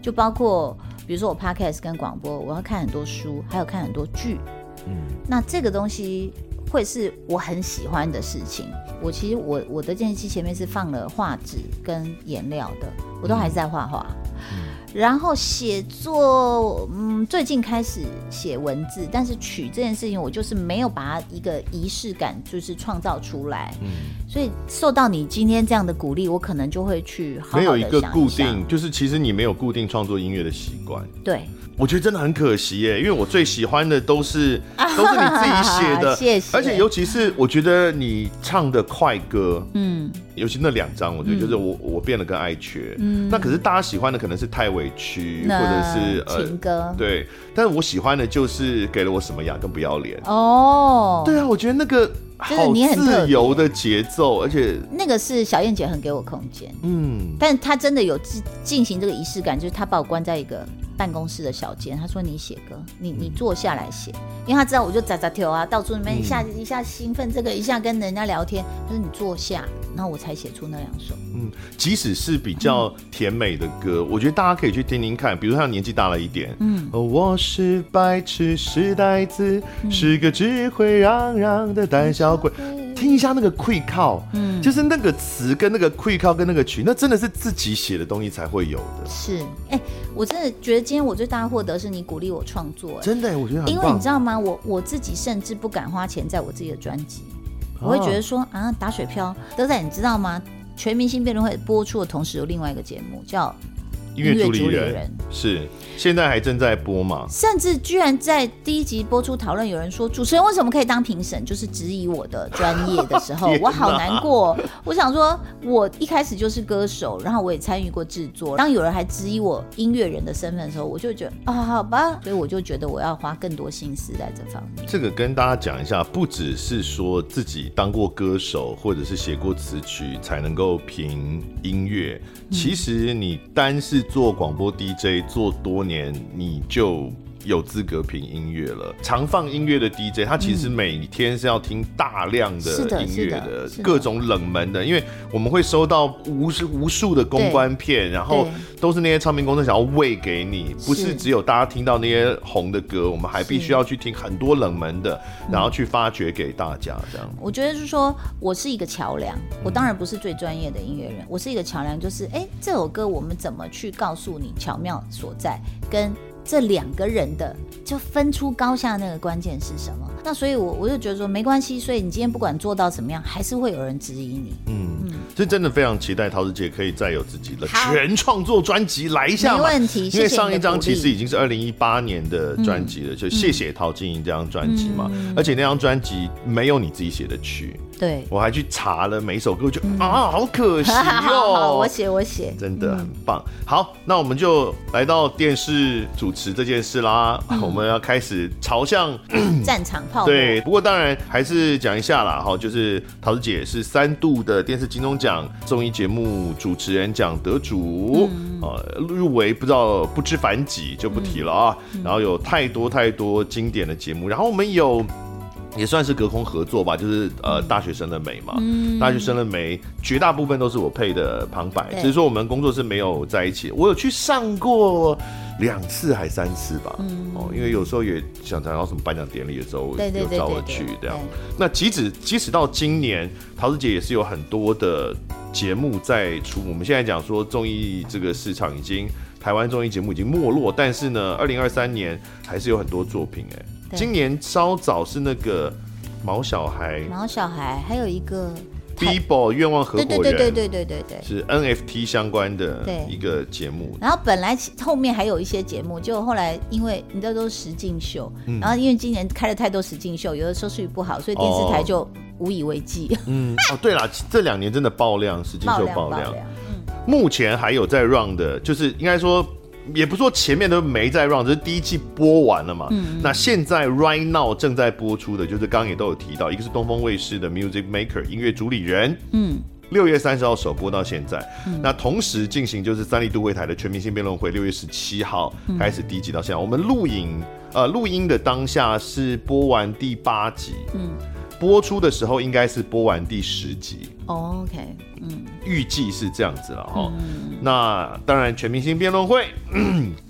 就包括，比如说我 podcast 跟广播，我要看很多书，还有看很多剧。嗯，那这个东西会是我很喜欢的事情。我其实我我的电视机前面是放了画纸跟颜料的，我都还是在画画。嗯。然后写作，嗯，最近开始写文字，但是曲这件事情，我就是没有把它一个仪式感，就是创造出来。嗯，所以受到你今天这样的鼓励，我可能就会去。没有一个固定，就是其实你没有固定创作音乐的习惯。对。我觉得真的很可惜耶，因为我最喜欢的都是 都是你自己写的，谢谢。而且尤其是我觉得你唱的快歌，嗯，尤其那两张，我觉得就是我我变得更爱缺，嗯，那可是大家喜欢的可能是太委屈，或者是呃情歌，对。但是我喜欢的就是给了我什么呀跟不要脸哦，对啊，我觉得那个。好自由的节奏，而且那个是小燕姐很给我空间，嗯，但她真的有进进行这个仪式感，就是她把我关在一个办公室的小间，他说你写歌，你你坐下来写，因为他知道我就咋咋跳啊，到处里面一下一下兴奋这个，一下跟人家聊天，他说你坐下，然后我才写出那两首。嗯，即使是比较甜美的歌，我觉得大家可以去听听看，比如他年纪大了一点，嗯，我是白痴，是呆子，是个只会嚷嚷的胆小。听一下那个愧靠，嗯，就是那个词跟那个愧靠跟那个曲，那真的是自己写的东西才会有的。是，哎、欸，我真的觉得今天我最大的获得是你鼓励我创作，真的，我觉得很。因为你知道吗？我我自己甚至不敢花钱在我自己的专辑，我会觉得说啊，打水漂。德仔，你知道吗？全明星辩论会播出的同时，有另外一个节目叫。音乐主理人是现在还正在播吗？甚至居然在第一集播出讨论，有人说主持人为什么可以当评审，就是质疑我的专业的时候，我好难过。我想说，我一开始就是歌手，然后我也参与过制作。当有人还质疑我音乐人的身份的时候，我就觉得啊，好吧，所以我就觉得我要花更多心思在这方面。这个跟大家讲一下，不只是说自己当过歌手，或者是写过词曲才能够评音乐，其实你单是。做广播 DJ 做多年，你就有资格评音乐了。常放音乐的 DJ，他其实每天是要听大量的音乐的，各种冷门的，因为我们会收到无数无数的公关片，然后都是那些唱片公司想要喂给你，不是只有大家听到那些红的歌，我们还必须要去听很多冷门的，然后去发掘给大家。这样，我觉得是说我是一个桥梁，我当然不是最专业的音乐人，我是一个桥梁，就是哎，这首歌我们怎么去告诉你巧妙所在，跟。这两个人的就分出高下，那个关键是什么？那所以我我就觉得说没关系，所以你今天不管做到怎么样，还是会有人质疑你。嗯嗯，这真的非常期待陶子姐可以再有自己的全创作专辑来一下没问题，因为上一张其实已经是二零一八年的专辑了，就谢谢陶晶莹这张专辑嘛，而且那张专辑没有你自己写的曲。对，我还去查了每一首歌，就、嗯、啊，好可惜哦。我写，我写，真的很棒。嗯、好，那我们就来到电视主持这件事啦。嗯、我们要开始朝向 战场炮。对，不过当然还是讲一下啦。哈，就是桃子姐是三度的电视金钟奖综艺节目主持人奖得主，入围不知道不知凡几就不提了啊。嗯、然后有太多太多经典的节目，然后我们有。也算是隔空合作吧，就是呃，大学生的美嘛，嗯、大学生的美，绝大部分都是我配的旁白，只是说我们工作室没有在一起。我有去上过两次还三次吧，嗯、哦，因为有时候也想谈到什么颁奖典礼的时候，有找我去这样。那即使即使到今年，桃子姐也是有很多的节目在出。我们现在讲说综艺这个市场已经台湾综艺节目已经没落，但是呢，二零二三年还是有很多作品哎。对今年稍早是那个毛小孩，毛小孩还有一个 Bibo 愿望合伙人，对对对对对对对，是 NFT 相关的一个节目。然后本来后面还有一些节目，就后来因为你知道都是实境秀，嗯、然后因为今年开了太多实境秀，有的收视率不好，所以电视台就无以为继。哦嗯哦，对了，这两年真的爆量，实境秀爆量。爆量爆量嗯，目前还有在 run 的，就是应该说。也不说前面都没在 run，只是第一季播完了嘛。嗯，那现在 right now 正在播出的，就是刚刚也都有提到，一个是东风卫视的 Music Maker 音乐主理人，嗯，六月三十号首播到现在。嗯，那同时进行就是三立都会台的全明星辩论会，六月十七号开始第一集到现在。我们录影呃录音的当下是播完第八集，嗯，播出的时候应该是播完第十集。哦，OK，嗯，预计是这样子了哈。嗯，那当然，全明星辩论会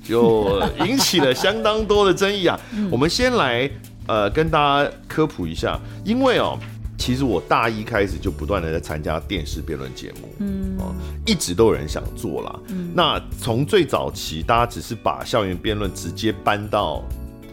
就引起了相当多的争议啊。嗯，我们先来呃跟大家科普一下，因为哦，其实我大一开始就不断的在参加电视辩论节目，嗯，哦，一直都有人想做啦。嗯，那从最早期，大家只是把校园辩论直接搬到。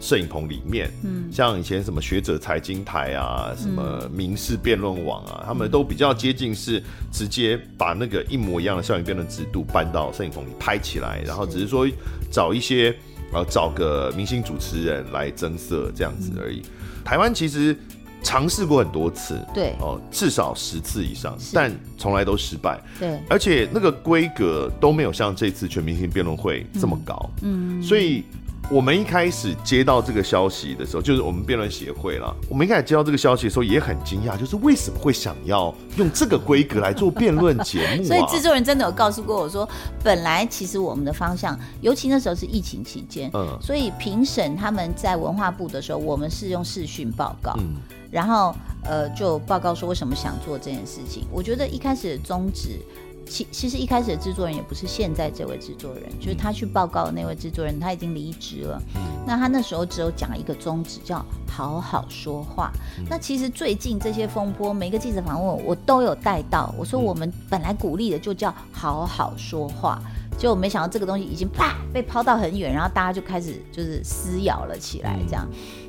摄影棚里面，嗯，像以前什么学者财经台啊，什么民事辩论网啊，他们都比较接近是直接把那个一模一样的校园辩论制度搬到摄影棚里拍起来，然后只是说找一些呃找个明星主持人来增色这样子而已。台湾其实尝试过很多次，对。哦，至少十次以上，但从来都失败，对，而且那个规格都没有像这次全明星辩论会这么高，嗯，所以。我们一开始接到这个消息的时候，就是我们辩论协会啦。我们一开始接到这个消息的时候，也很惊讶，就是为什么会想要用这个规格来做辩论节目啊？所以制作人真的有告诉过我说，本来其实我们的方向，尤其那时候是疫情期间，嗯，所以评审他们在文化部的时候，我们是用视讯报告，嗯，然后呃就报告说为什么想做这件事情。我觉得一开始的宗旨。其其实一开始的制作人也不是现在这位制作人，就是他去报告的那位制作人，他已经离职了。那他那时候只有讲一个宗旨，叫好好说话。那其实最近这些风波，每个记者访问我，我都有带到。我说我们本来鼓励的就叫好好说话，结果没想到这个东西已经啪被抛到很远，然后大家就开始就是撕咬了起来，这样。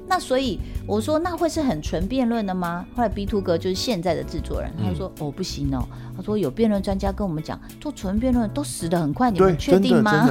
那所以我说，那会是很纯辩论的吗？后来 B Two 哥就是现在的制作人，他说、嗯、哦不行哦，他说有辩论专家跟我们讲，做纯辩论都死得很快，你们确定吗？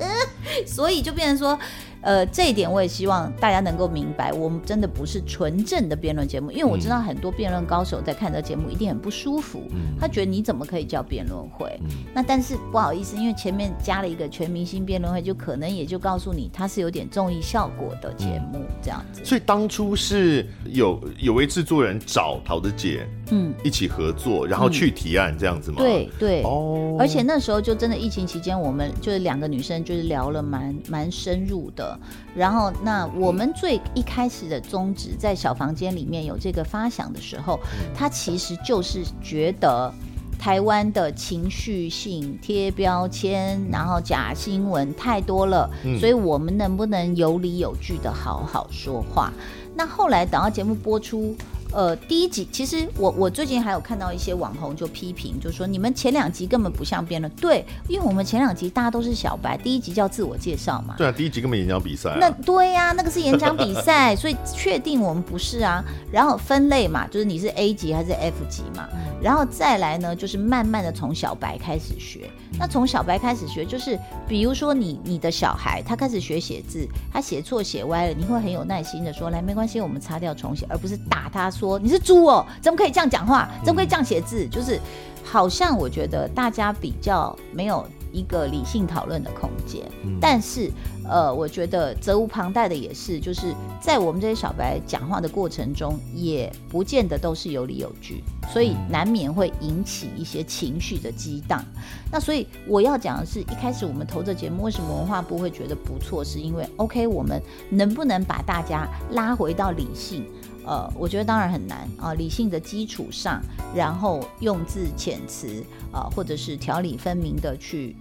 所以就变成说。呃，这一点我也希望大家能够明白，我们真的不是纯正的辩论节目，因为我知道很多辩论高手在看这个节目一定很不舒服，嗯、他觉得你怎么可以叫辩论会？嗯、那但是不好意思，因为前面加了一个全明星辩论会，就可能也就告诉你它是有点综艺效果的节目这样子。所以当初是有有位制作人找桃子姐，嗯，一起合作，然后去提案这样子吗？对对哦，而且那时候就真的疫情期间，我们就是两个女生就是聊了蛮蛮深入的。然后，那我们最一开始的宗旨，在小房间里面有这个发想的时候，他其实就是觉得台湾的情绪性贴标签，然后假新闻太多了，所以我们能不能有理有据的好好说话？那后来等到节目播出。呃，第一集其实我我最近还有看到一些网红就批评，就说你们前两集根本不像辩论。对，因为我们前两集大家都是小白，第一集叫自我介绍嘛。对啊，第一集根本演讲比赛啊。那对呀，那个是演讲比赛，所以确定我们不是啊。然后分类嘛，就是你是 A 级还是 F 级嘛。然后再来呢，就是慢慢的从小白开始学。那从小白开始学，就是比如说你你的小孩他开始学写字，他写错写歪了，你会很有耐心的说，来，没关系，我们擦掉重写，而不是打他说你是猪哦，怎么可以这样讲话，怎么可以这样写字，就是好像我觉得大家比较没有。一个理性讨论的空间，嗯、但是，呃，我觉得责无旁贷的也是，就是在我们这些小白讲话的过程中，也不见得都是有理有据，所以难免会引起一些情绪的激荡。那所以我要讲的是，一开始我们投这节目，为什么文化部会觉得不错？是因为 OK，我们能不能把大家拉回到理性？呃，我觉得当然很难啊、呃，理性的基础上，然后用字遣词啊、呃，或者是条理分明的去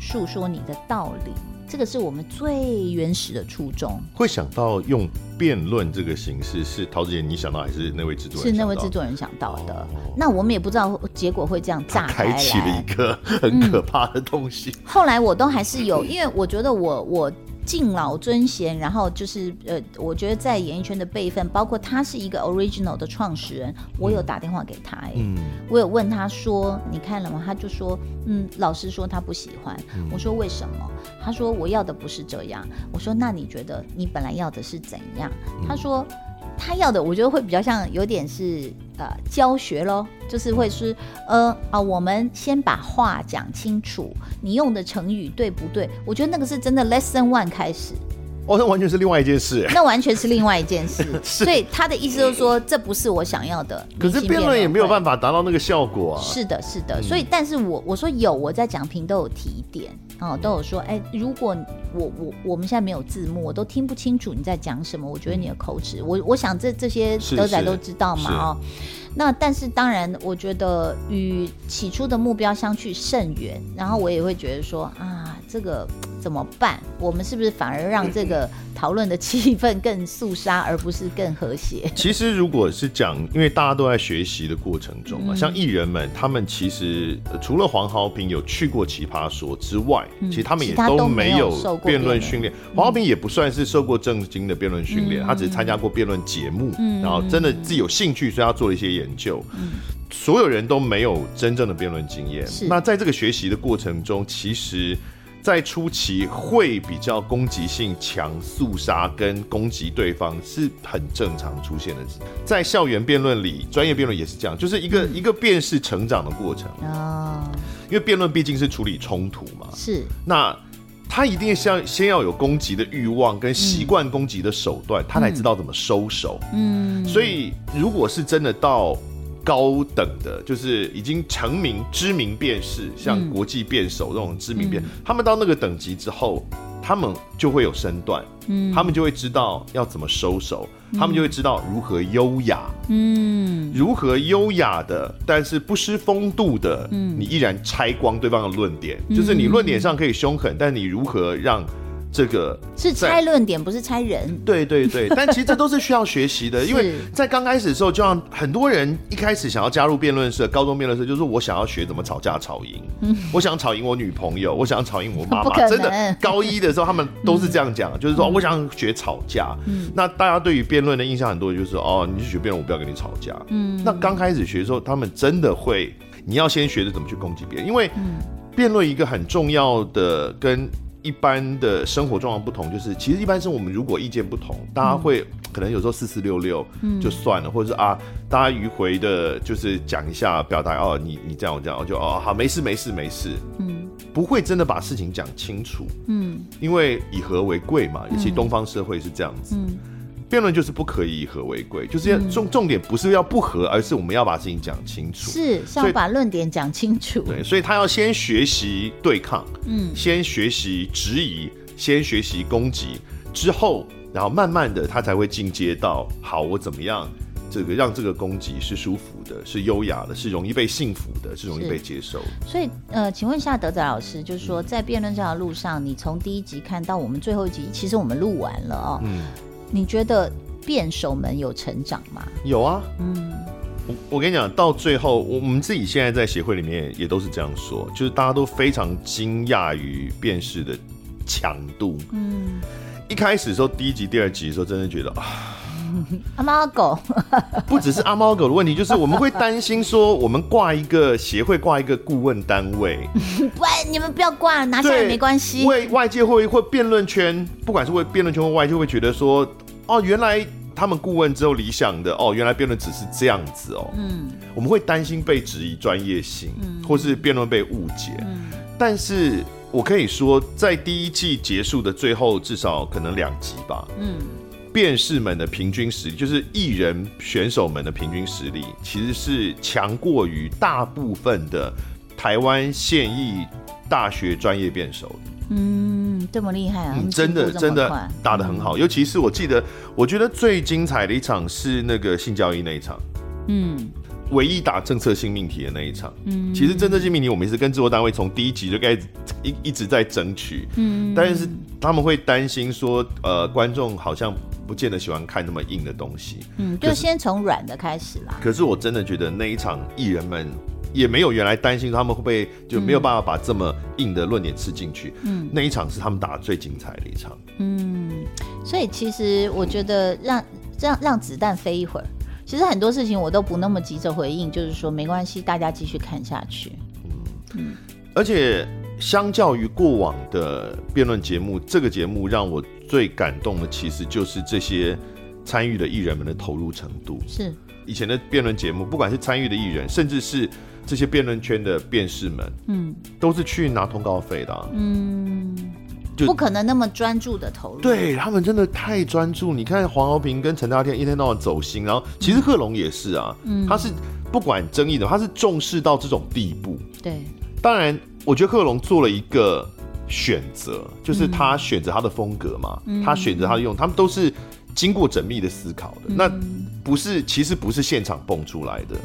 诉说你的道理，这个是我们最原始的初衷。会想到用辩论这个形式，是陶子姐你想到，还是那位制作人？是那位制作人想到的。哦、那我们也不知道结果会这样炸开来，开启了一个很可怕的东西。嗯、后来我都还是有，因为我觉得我我。敬老尊贤，然后就是呃，我觉得在演艺圈的辈分，包括他是一个 original 的创始人，我有打电话给他，哎，嗯，我有问他说，你看了吗？他就说，嗯，老师说他不喜欢。嗯、我说为什么？他说我要的不是这样。我说那你觉得你本来要的是怎样？他说。他要的，我觉得会比较像有点是呃教学咯，就是会是呃啊，我们先把话讲清楚，你用的成语对不对？我觉得那个是真的 lesson one 开始。哦，那完全是另外一件事。那完全是另外一件事。所以他的意思就是说，这不是我想要的。可是辩论也没有办法达到那个效果啊。是的，是的。所以，但是我我说有，我在讲评都有提点哦，都有说，哎，如果我我我们现在没有字幕，我都听不清楚你在讲什么。我觉得你的口齿，我我想这这些德仔都知道嘛，哦。那但是当然，我觉得与起初的目标相去甚远。然后我也会觉得说啊，这个。怎么办？我们是不是反而让这个讨论的气氛更肃杀，而不是更和谐？其实，如果是讲，因为大家都在学习的过程中嘛，嗯、像艺人们，他们其实除了黄豪平有去过奇葩说之外，嗯、其实他们也都没有辩论训练。黄豪平也不算是受过正经的辩论训练，嗯、他只是参加过辩论节目，嗯、然后真的自己有兴趣，所以他做了一些研究。嗯、所有人都没有真正的辩论经验。那在这个学习的过程中，其实。在初期会比较攻击性强、肃杀跟攻击对方是很正常出现的。在校园辩论里，专业辩论也是这样，就是一个、嗯、一个辩是成长的过程。哦，因为辩论毕竟是处理冲突嘛。是。那他一定是要先要有攻击的欲望跟习惯攻击的手段，嗯、他才知道怎么收手。嗯。所以，如果是真的到。高等的，就是已经成名、知名辩士，像国际辩手这种知名辩，嗯、他们到那个等级之后，他们就会有身段，嗯，他们就会知道要怎么收手，嗯、他们就会知道如何优雅，嗯，如何优雅的，但是不失风度的，嗯，你依然拆光对方的论点，嗯、就是你论点上可以凶狠，但你如何让。这个是拆论点，不是拆人。对对对，但其实这都是需要学习的，因为在刚开始的时候，就像很多人一开始想要加入辩论社，高中辩论社，就是我想要学怎么吵架吵赢，嗯、我想吵赢我女朋友，我想吵赢我妈妈。真的，高一的时候他们都是这样讲，嗯、就是说我想学吵架。嗯、那大家对于辩论的印象很多就是说哦，你去学辩论，我不要跟你吵架。嗯，那刚开始学的时候，他们真的会，你要先学着怎么去攻击别人，因为辩论一个很重要的跟。一般的生活状况不同，就是其实一般是我们如果意见不同，大家会可能有时候四四六六就算了，嗯、或者是啊，大家迂回的，就是讲一下表达哦，你你这样我这样，我就哦好，没事没事没事，嗯，不会真的把事情讲清楚，嗯，因为以和为贵嘛，尤其东方社会是这样子。嗯嗯辩论就是不可以以和为贵，就是要重重点不是要不和，而是我们要把事情讲清楚，是，是要把论点讲清楚。对，所以他要先学习对抗，嗯，先学习质疑，先学习攻击，之后，然后慢慢的他才会进阶到好，我怎么样这个让这个攻击是舒服的，是优雅的，是容易被幸福的，是容易被接受。所以，呃，请问一下德仔老师，就是说在辩论这条路上，你从第一集看到我们最后一集，其实我们录完了哦。嗯。你觉得辩手们有成长吗？有啊，嗯，我我跟你讲，到最后，我们自己现在在协会里面也都是这样说，就是大家都非常惊讶于辨识的强度。嗯，一开始的时候，第一集、第二集的时候，真的觉得啊。阿猫阿狗，不只是阿猫阿狗的问题，就是我们会担心说，我们挂一个协会，挂一个顾问单位，不，你们不要挂，拿下来没关系。为外界会会辩论圈，不管是为辩论圈或外界会觉得说，哦，原来他们顾问之后理想的，哦，原来辩论只是这样子哦。嗯，我们会担心被质疑专业性，嗯，或是辩论被误解。嗯，但是我可以说，在第一季结束的最后，至少可能两集吧。嗯。辩士们的平均实力，就是艺人选手们的平均实力，其实是强过于大部分的台湾现役大学专业辩手。嗯，这么厉害啊！嗯、真的真的打得很好，嗯、尤其是我记得，我觉得最精彩的一场是那个性交易那一场。嗯。唯一打政策性命题的那一场，嗯，其实政策性命题我们也是跟制作单位从第一集就开始一一直在争取，嗯，但是他们会担心说，呃，观众好像不见得喜欢看那么硬的东西，嗯，就先从软的开始啦。可是我真的觉得那一场艺人们也没有原来担心他们会不会就没有办法把这么硬的论点吃进去，嗯，那一场是他们打的最精彩的一场，嗯，所以其实我觉得让让让子弹飞一会儿。其实很多事情我都不那么急着回应，就是说没关系，大家继续看下去。嗯嗯，而且相较于过往的辩论节目，这个节目让我最感动的，其实就是这些参与的艺人们的投入程度。是以前的辩论节目，不管是参与的艺人，甚至是这些辩论圈的辩士们，嗯，都是去拿通告费的啊。嗯。就不可能那么专注的投入，对他们真的太专注。你看黄豪平跟陈大天一天到晚走心，然后其实贺龙也是啊，嗯，他是不管争议的，他是重视到这种地步。对，当然我觉得贺龙做了一个选择，就是他选择他的风格嘛，嗯、他选择他的用，他们都是经过缜密的思考的，嗯、那不是其实不是现场蹦出来的。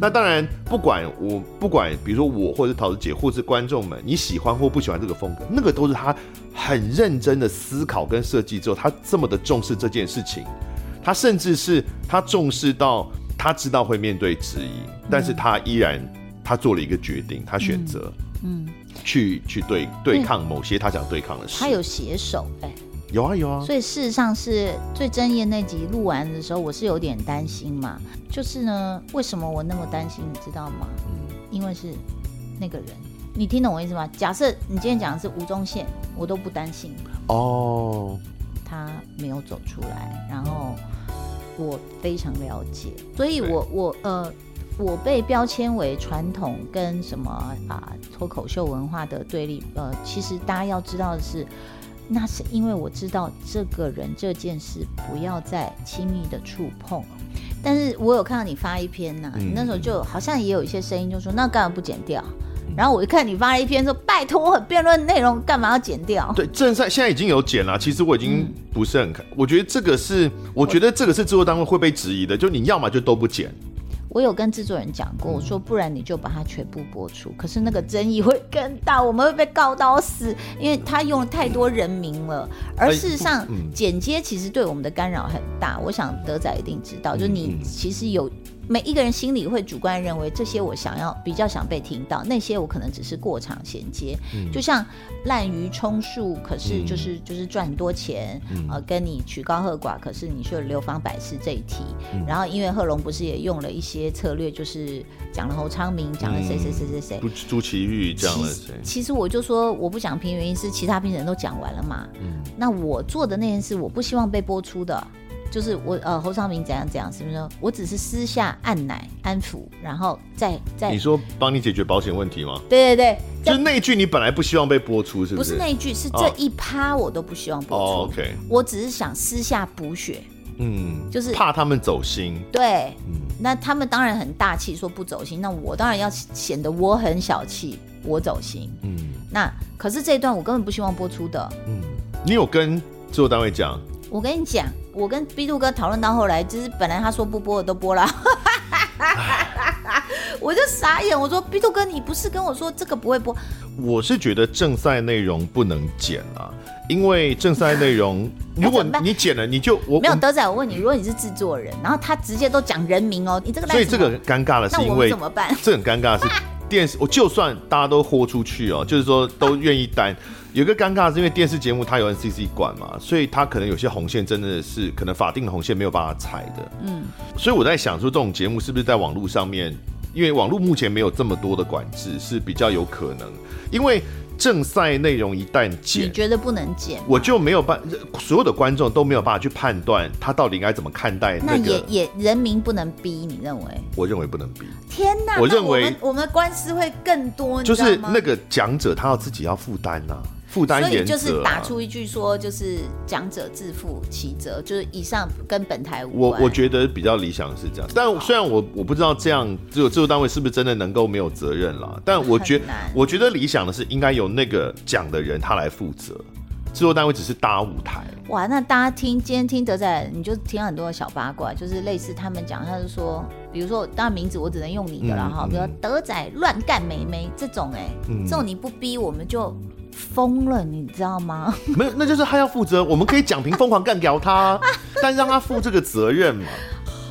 那当然，不管我不管，比如说我或者桃子姐，或者是观众们，你喜欢或不喜欢这个风格，那个都是他很认真的思考跟设计之后，他这么的重视这件事情，他甚至是他重视到他知道会面对质疑，但是他依然他做了一个决定，他选择嗯去去对对抗某些他想对抗的事，他有携手哎。有啊有啊，所以事实上是最争议那集录完的时候，我是有点担心嘛。就是呢，为什么我那么担心，你知道吗？因为是那个人，你听懂我意思吗？假设你今天讲的是吴宗宪，我都不担心哦，他没有走出来，然后我非常了解，所以我我呃，我被标签为传统跟什么啊脱口秀文化的对立，呃，其实大家要知道的是。那是因为我知道这个人这件事不要再轻易的触碰，但是我有看到你发一篇呐、啊，嗯、你那时候就好像也有一些声音就说，那干嘛不剪掉？然后我一看你发了一篇说，拜托，我辩论内容干嘛要剪掉？对，正赛现在已经有剪了，其实我已经不是很看，嗯、我觉得这个是，我觉得这个是制作单位会被质疑的，就你要么就都不剪。我有跟制作人讲过，我说不然你就把它全部播出，可是那个争议会更大，我们会被告到死，因为他用了太多人名了。而事实上，剪接其实对我们的干扰很大。我想德仔一定知道，就你其实有。每一个人心里会主观认为这些我想要比较想被听到，那些我可能只是过场衔接，嗯、就像滥竽充数，可是就是、嗯、就是赚很多钱，嗯、呃，跟你曲高和寡，可是你说流芳百世这一题，嗯、然后因为贺龙不是也用了一些策略，就是讲了侯昌明，讲了谁谁谁谁谁，朱祁钰讲了谁？其实我就说我不讲评原因是其他评审都讲完了嘛，嗯、那我做的那件事我不希望被播出的。就是我呃侯昌明怎样怎样，是不是？我只是私下按奶安抚，然后再再你说帮你解决保险问题吗？对对对，就是那一句你本来不希望被播出，是不是？不是那一句，是这一趴我都不希望播出。哦、OK，我只是想私下补血，嗯，就是怕他们走心。对，嗯，那他们当然很大气说不走心，那我当然要显得我很小气，我走心。嗯，那可是这一段我根本不希望播出的。嗯，你有跟制作单位讲？我跟你讲。我跟 B 度哥讨论到后来，就是本来他说不播的都播了，我就傻眼。我说 B 度哥，你不是跟我说这个不会播？我是觉得正赛内容不能剪啊，因为正赛内容 如果你剪了，你就我没有德仔。我问你，如果你是制作人，然后他直接都讲人名哦，你这个所以这个尴尬的是因为怎么办？这很尴尬是 电视，我就算大家都豁出去哦，就是说都愿意担。有个尴尬是因为电视节目它有 NCC 管嘛，所以它可能有些红线真的是可能法定的红线没有办法踩的。嗯，所以我在想说，这种节目是不是在网络上面，因为网络目前没有这么多的管制，是比较有可能。因为正赛内容一旦剪，你觉得不能剪，我就没有办，所有的观众都没有办法去判断他到底应该怎么看待那个。那也也人民不能逼，你认为？我认为不能逼。天哪！我认为我们，我们的官司会更多，就是那个讲者他要自己要负担呐。负担、啊、所以就是打出一句说，就是讲者自负其责，就是以上跟本台无关。我我觉得比较理想的是这样，但虽然我我不知道这样只有制作单位是不是真的能够没有责任啦，但我觉我觉得理想的是应该由那个讲的人他来负责，制作单位只是搭舞台。哇，那大家听今天听德仔，你就听很多的小八卦，就是类似他们讲，他就说，比如说当然名字我只能用你的了哈，嗯嗯、比如说德仔乱干妹妹这种、欸，哎、嗯，这种你不逼我们就。疯了，你知道吗？没有，那就是他要负责。我们可以讲评疯狂干掉他，但让他负这个责任嘛。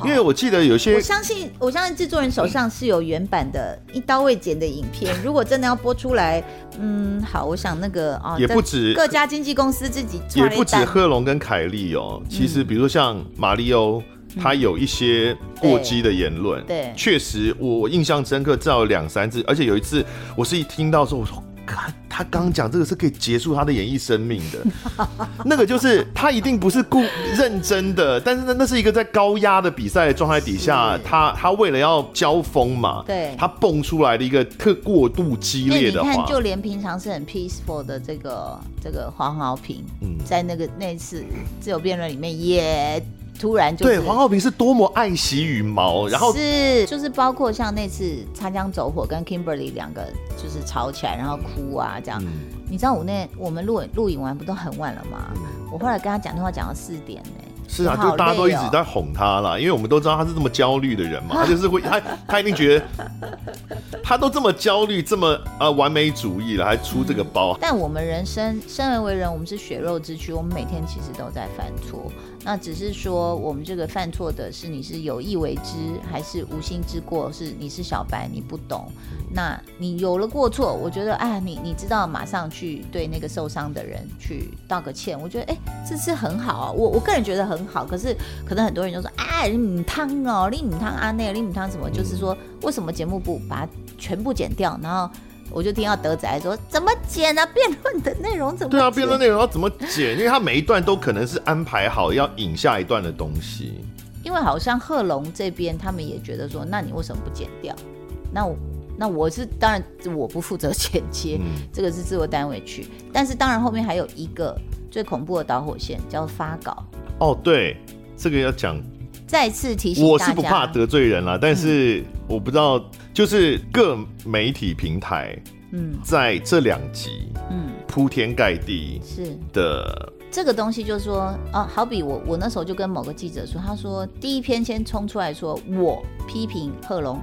因为我记得有些，我相信，我相信制作人手上是有原版的一刀未剪的影片。如果真的要播出来，嗯，好，我想那个啊，也不止各家经纪公司自己，也不止贺龙跟凯莉哦。其实，比如说像马里欧，他有一些过激的言论，对，确实我我印象深刻，至少有两三次，而且有一次，我是一听到说，我说。他他刚讲这个是可以结束他的演艺生命的，那个就是他一定不是故认真的，但是呢，那是一个在高压的比赛的状态底下，他他为了要交锋嘛，对，他蹦出来的一个特过度激烈的话，你看，就连平常是很 peaceful 的这个这个黄豪平，嗯，在那个那次自由辩论里面也。突然就对黄浩平是多么爱惜羽毛，然后是就是包括像那次擦枪走火跟 Kimberly 两个就是吵起来，然后哭啊这样。嗯、你知道我那我们录录影完不都很晚了吗？嗯、我后来跟他讲电话讲到四点呢、欸。是啊，就大家都一直在哄他啦，因为我们都知道他是这么焦虑的人嘛，他就是会他他一定觉得 他都这么焦虑，这么呃完美主义了，还出这个包。但我们人生生而为人，我们是血肉之躯，我们每天其实都在犯错。那只是说，我们这个犯错的是你是有意为之，还是无心之过？是你是小白，你不懂。那你有了过错，我觉得哎，你你知道马上去对那个受伤的人去道个歉，我觉得哎，这是很好啊。我我个人觉得很好。可是可能很多人就说，啊，你母汤哦，你母汤阿内，你母汤什么？就是说，为什么节目部把它全部剪掉？然后。我就听到德仔说：“怎么剪啊？辩论的内容怎么剪？”对啊，辩论内容要怎么剪？因为他每一段都可能是安排好要引下一段的东西。因为好像贺龙这边他们也觉得说：“那你为什么不剪掉？”那我那我是当然我不负责剪接，嗯、这个是自我单位去。但是当然后面还有一个最恐怖的导火线叫发稿。哦，对，这个要讲。再次提醒我是不怕得罪人啦，但是我不知道，就是各媒体平台，嗯，在这两集，嗯，铺天盖地是。的，这个东西就是说，哦，好比我我那时候就跟某个记者说，他说第一篇先冲出来说，我批评贺龙。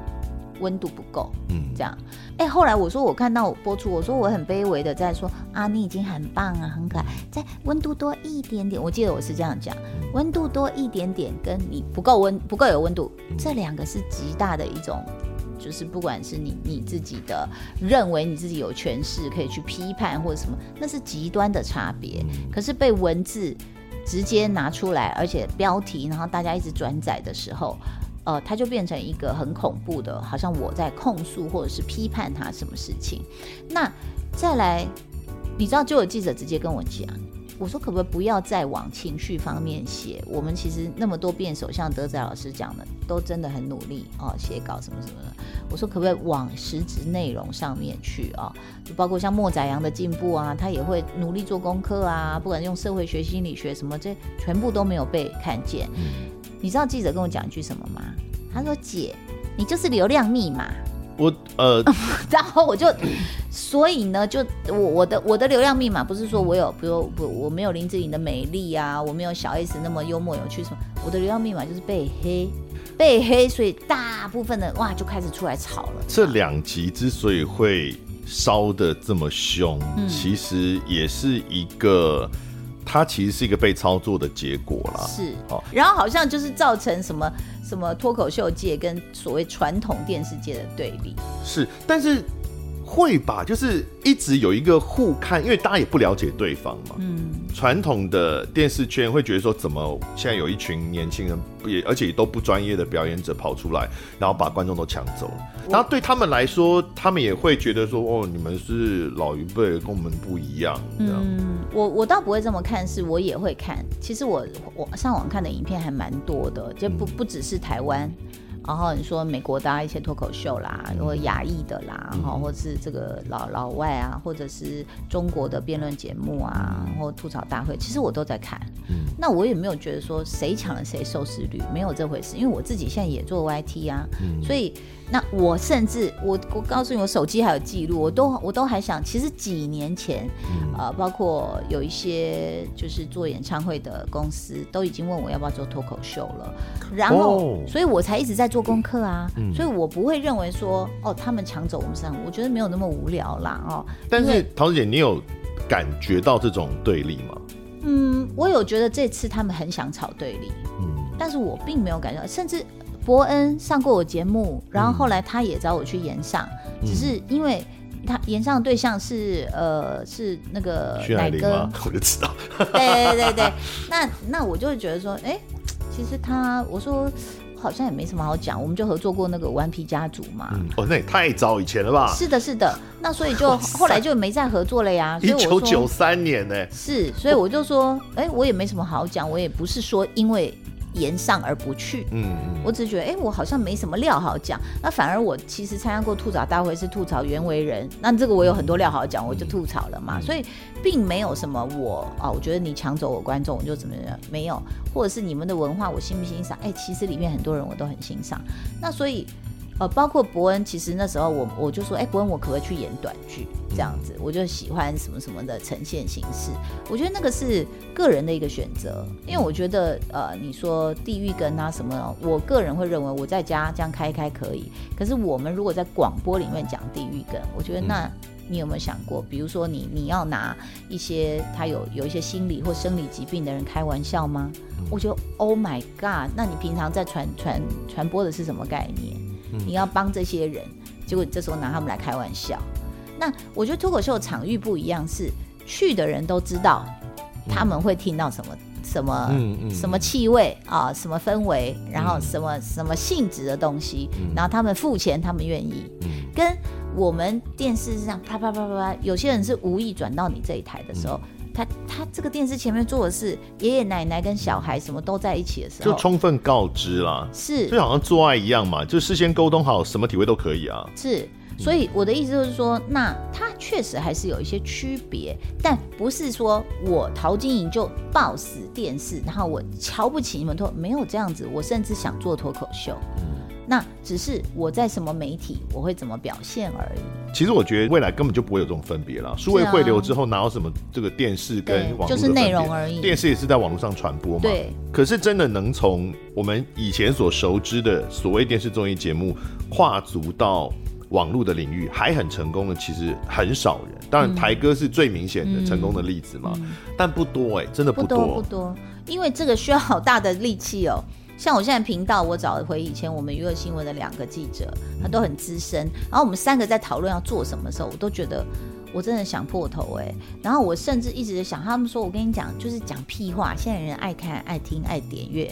温度不够，嗯，这样，哎、欸，后来我说我看到我播出，我说我很卑微的在说啊，你已经很棒啊，很可爱，在温度多一点点，我记得我是这样讲，温度多一点点，跟你不够温不够有温度，这两个是极大的一种，就是不管是你你自己的认为你自己有权势可以去批判或者什么，那是极端的差别，可是被文字直接拿出来，而且标题，然后大家一直转载的时候。呃，它就变成一个很恐怖的，好像我在控诉或者是批判他什么事情。那再来，你知道，就有记者直接跟我讲，我说可不可以不要再往情绪方面写？我们其实那么多辩手，像德仔老师讲的，都真的很努力哦，写稿什么什么的。我说可不可以往实质内容上面去啊？就包括像莫宰阳的进步啊，他也会努力做功课啊，不管用社会学、心理学什么，这全部都没有被看见。你知道记者跟我讲一句什么吗？他说：“姐，你就是流量密码。”我呃，然后我就，所以呢，就我我的我的流量密码不是说我有，比如不我没有林志颖的美丽啊，我没有小 S 那么幽默有趣什么，我的流量密码就是被黑，被黑，所以大部分的哇就开始出来吵了。这两集之所以会烧的这么凶，嗯、其实也是一个，它其实是一个被操作的结果啦。是，哦，然后好像就是造成什么什么脱口秀界跟所谓传统电视界的对立。是，但是。会吧，就是一直有一个互看，因为大家也不了解对方嘛。嗯，传统的电视圈会觉得说，怎么现在有一群年轻人，也而且也都不专业的表演者跑出来，然后把观众都抢走了。然后对他们来说，他们也会觉得说，哦，你们是老一辈，跟我们不一样。这样。嗯，我我倒不会这么看，是我也会看。其实我我上网看的影片还蛮多的，就不不只是台湾。然后你说美国的一些脱口秀啦，或者亚裔的啦，然后或是这个老老外啊，或者是中国的辩论节目啊，或吐槽大会，其实我都在看。那我也没有觉得说谁抢了谁收视率，没有这回事，因为我自己现在也做 YT 啊，所以。那我甚至我我告诉你，我手机还有记录，我都我都还想，其实几年前，嗯、呃，包括有一些就是做演唱会的公司都已经问我要不要做脱口秀了，然后，哦、所以我才一直在做功课啊，嗯、所以我不会认为说哦，他们抢走我们市场，我觉得没有那么无聊啦哦。但是陶子姐，你有感觉到这种对立吗？嗯，我有觉得这次他们很想炒对立，嗯，但是我并没有感觉到，甚至。博恩上过我节目，然后后来他也找我去演上，嗯、只是因为他演上的对象是呃是那个奶哥，我就知道。对对对对，那那我就会觉得说，哎，其实他我说好像也没什么好讲，我们就合作过那个顽皮家族嘛。嗯、哦，那也太早以前了吧？是的，是的。那所以就 后来就没再合作了呀。一九九三年呢？是，所以我就说，哎，我也没什么好讲，我也不是说因为。言上而不去，嗯，我只是觉得，哎、欸，我好像没什么料好讲，那反而我其实参加过吐槽大会，是吐槽袁惟仁，那这个我有很多料好讲，我就吐槽了嘛，嗯、所以并没有什么我啊，我觉得你抢走我观众，我就怎么样，没有，或者是你们的文化我欣不欣赏？哎、欸，其实里面很多人我都很欣赏，那所以。呃，包括伯恩，其实那时候我我就说，哎、欸，博恩，我可不可以去演短剧这样子？我就喜欢什么什么的呈现形式。我觉得那个是个人的一个选择，因为我觉得，呃，你说地狱梗啊什么，我个人会认为我在家这样开一开可以。可是我们如果在广播里面讲地狱梗，我觉得那你有没有想过，比如说你你要拿一些他有有一些心理或生理疾病的人开玩笑吗？我觉得 Oh my God，那你平常在传传传播的是什么概念？你要帮这些人，结果你这时候拿他们来开玩笑。那我觉得脱口秀的场域不一样，是去的人都知道他们会听到什么什么、嗯嗯、什么气味啊，什么氛围，然后什么什么性质的东西，然后他们付钱，他们愿意。跟我们电视上啪啪啪啪啪，有些人是无意转到你这一台的时候。他他这个电视前面做的是爷爷奶奶跟小孩，什么都在一起的时候，就充分告知啦，是就好像做爱一样嘛，就事先沟通好，什么体位都可以啊。是，所以我的意思就是说，那他确实还是有一些区别，但不是说我陶晶莹就抱死电视，然后我瞧不起你们脱，没有这样子，我甚至想做脱口秀。那只是我在什么媒体，我会怎么表现而已。其实我觉得未来根本就不会有这种分别了。数位汇流之后，哪有什么这个电视跟网络就是内容而已。电视也是在网络上传播嘛。对。可是真的能从我们以前所熟知的所谓电视综艺节目跨足到网络的领域，还很成功的，其实很少人。当然，台哥是最明显的成功的例子嘛，嗯嗯、但不多哎、欸，真的不多不多，不多，因为这个需要好大的力气哦。像我现在频道，我找回以前我们娱乐新闻的两个记者，他都很资深。然后我们三个在讨论要做什么的时候，我都觉得我真的想破头哎。然后我甚至一直想，他们说我跟你讲，就是讲屁话。现在人爱看、爱听、爱点阅。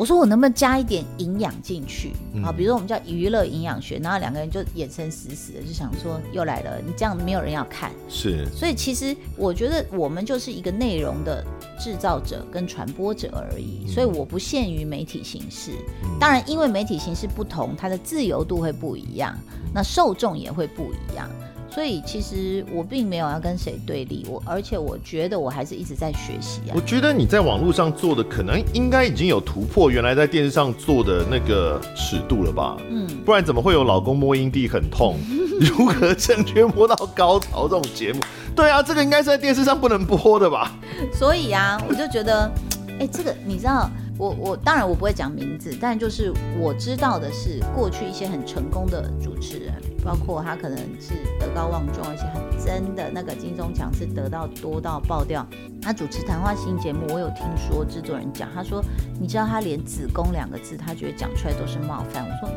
我说我能不能加一点营养进去啊？比如说我们叫娱乐营养学，然后两个人就眼神死死的，就想说又来了，你这样没有人要看。是，所以其实我觉得我们就是一个内容的制造者跟传播者而已，所以我不限于媒体形式。当然，因为媒体形式不同，它的自由度会不一样，那受众也会不一样。所以其实我并没有要跟谁对立，我而且我觉得我还是一直在学习啊。我觉得你在网络上做的可能应该已经有突破原来在电视上做的那个尺度了吧？嗯，不然怎么会有老公摸阴蒂很痛，如何正确摸到高潮这种节目？对啊，这个应该是在电视上不能播的吧？所以啊，我就觉得，哎、欸，这个你知道。我我当然我不会讲名字，但就是我知道的是，过去一些很成功的主持人，包括他可能是德高望重，而且很真的那个金钟奖是得到多到爆掉。他主持谈话性节目，我有听说制作人讲，他说你知道他连子宫两个字，他觉得讲出来都是冒犯。我说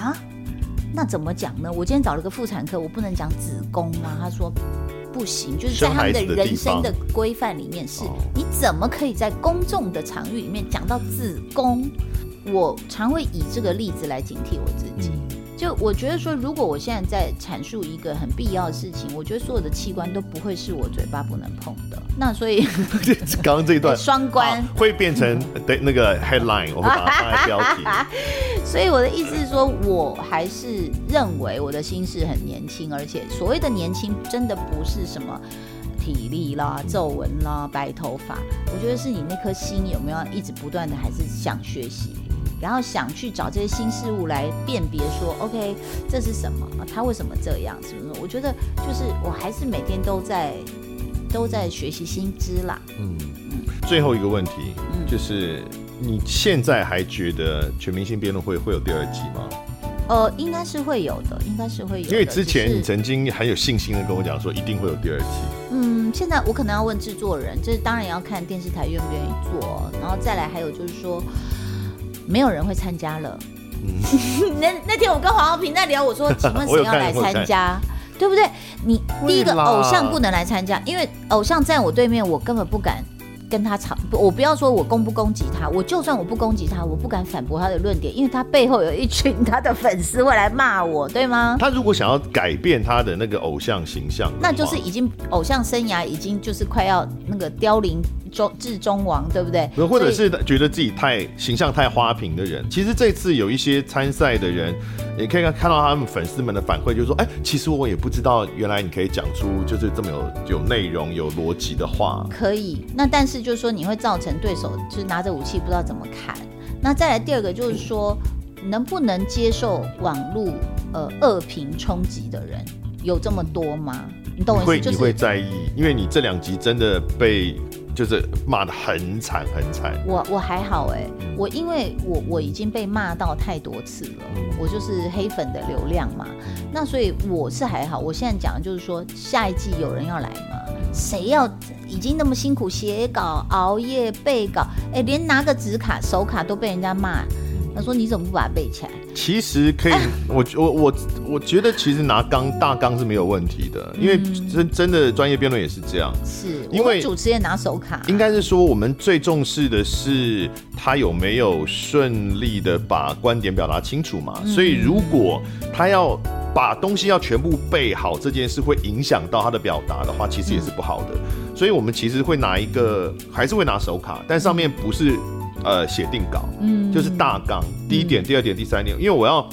啊，那怎么讲呢？我今天找了个妇产科，我不能讲子宫吗？他说。不行，就是在他们的人生的规范里面，是你怎么可以在公众的场域里面讲到子宫？我常会以这个例子来警惕我自己。就我觉得说，如果我现在在阐述一个很必要的事情，我觉得所有的器官都不会是我嘴巴不能碰的。那所以 刚刚这一段 双关会变成对那个 headline，我会把它放在标题。所以我的意思是说，我还是认为我的心是很年轻，而且所谓的年轻，真的不是什么体力啦、皱纹啦、白头发。我觉得是你那颗心有没有一直不断的，还是想学习，然后想去找这些新事物来辨别说，OK，这是什么？他为什么这样？是不是？我觉得就是我还是每天都在都在学习新知啦。嗯嗯。最后一个问题，嗯、就是。你现在还觉得全明星辩论会会有第二季吗？呃，应该是会有的，应该是会有的。因为之前你曾经很有信心的跟我讲说一定会有第二季。嗯，现在我可能要问制作人，就是当然要看电视台愿不愿意做，然后再来还有就是说没有人会参加了。嗯，那那天我跟黄浩平在聊，我说 请问谁要来参加？对不对？你第一个偶像不能来参加，因为偶像在我对面，我根本不敢。跟他吵，我不要说我攻不攻击他，我就算我不攻击他，我不敢反驳他的论点，因为他背后有一群他的粉丝会来骂我，对吗？他如果想要改变他的那个偶像形象，那就是已经偶像生涯已经就是快要那个凋零。中至中王，对不对？或者是觉得自己太形象太花瓶的人，其实这次有一些参赛的人，也可以看到他们粉丝们的反馈，就是说，哎，其实我也不知道，原来你可以讲出就是这么有有内容、有逻辑的话。可以，那但是就是说，你会造成对手就是拿着武器不知道怎么砍。那再来第二个就是说，能不能接受网络呃恶评冲击的人有这么多吗？你懂我意思？会，就是、你会在意，因为你这两集真的被。就是骂得很惨很惨，我我还好哎，我因为我我已经被骂到太多次了，我就是黑粉的流量嘛，那所以我是还好。我现在讲的就是说，下一季有人要来吗？谁要已经那么辛苦写稿、熬夜背稿，哎，连拿个纸卡、手卡都被人家骂。他说：“你怎么不把它背起来？”其实可以，我我我我觉得其实拿纲大纲是没有问题的，因为真真的专业辩论也是这样。是因为主持人拿手卡，应该是说我们最重视的是他有没有顺利的把观点表达清楚嘛。所以如果他要把东西要全部背好，这件事会影响到他的表达的话，其实也是不好的。所以我们其实会拿一个，还是会拿手卡，但上面不是。呃，写定稿，嗯，就是大纲，第一点、第二点、第三点，因为我要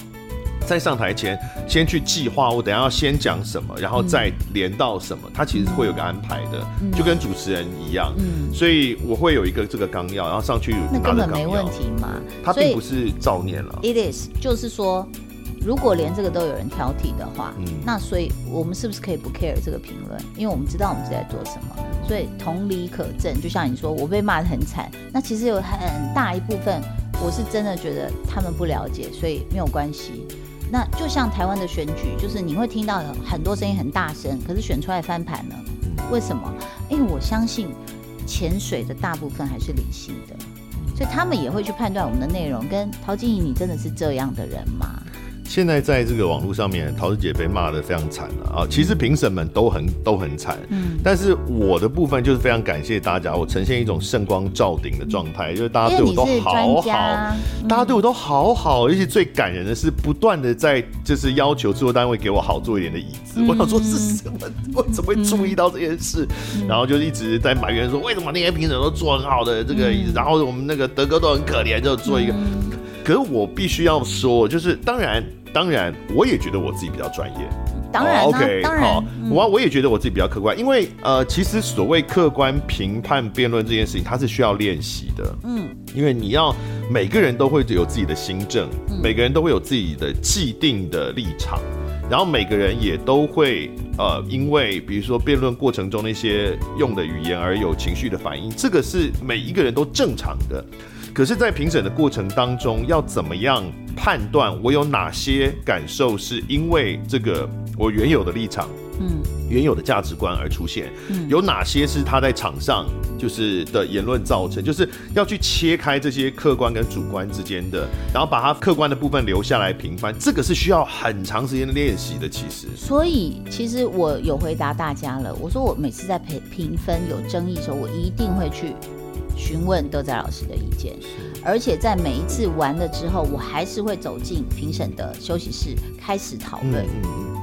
在上台前先去计划，我等下要先讲什么，然后再连到什么，它其实会有个安排的，就跟主持人一样，嗯，所以我会有一个这个纲要，然后上去拿着纲要，那根本没问题嘛，它并不是照念了，it is，就是说。如果连这个都有人挑剔的话，嗯，那所以我们是不是可以不 care 这个评论？因为我们知道我们是在做什么，所以同理可证。就像你说，我被骂得很惨，那其实有很大一部分我是真的觉得他们不了解，所以没有关系。那就像台湾的选举，就是你会听到很多声音很大声，可是选出来翻盘了？为什么？因为我相信潜水的大部分还是理性的，所以他们也会去判断我们的内容。跟陶晶莹，你真的是这样的人吗？现在在这个网络上面，桃子姐被骂的非常惨了啊！其实评审们都很都很惨，嗯，但是我的部分就是非常感谢大家，我呈现一种圣光照顶的状态，就是大家对我都好好，大家对我都好好，而且最感人的是不断的在就是要求制作单位给我好坐一点的椅子。我想说是什么？我怎么会注意到这件事？然后就一直在埋怨说，为什么那些评审都坐很好的这个椅子，然后我们那个德哥都很可怜，就坐一个。可是我必须要说，就是当然。当然，我也觉得我自己比较专业。当然、啊 oh,，OK，当然好，我我也觉得我自己比较客观，因为呃，其实所谓客观评判辩论这件事情，它是需要练习的。嗯，因为你要每个人都会有自己的心证，嗯、每个人都会有自己的既定的立场，然后每个人也都会呃，因为比如说辩论过程中那些用的语言而有情绪的反应，这个是每一个人都正常的。可是，在评审的过程当中，要怎么样判断我有哪些感受是因为这个我原有的立场，嗯，原有的价值观而出现？嗯，有哪些是他在场上就是的言论造成？就是要去切开这些客观跟主观之间的，然后把他客观的部分留下来评分，这个是需要很长时间的练习的。其实，所以其实我有回答大家了，我说我每次在评评分有争议的时候，我一定会去。询问德仔老师的意见，而且在每一次完了之后，我还是会走进评审的休息室开始讨论。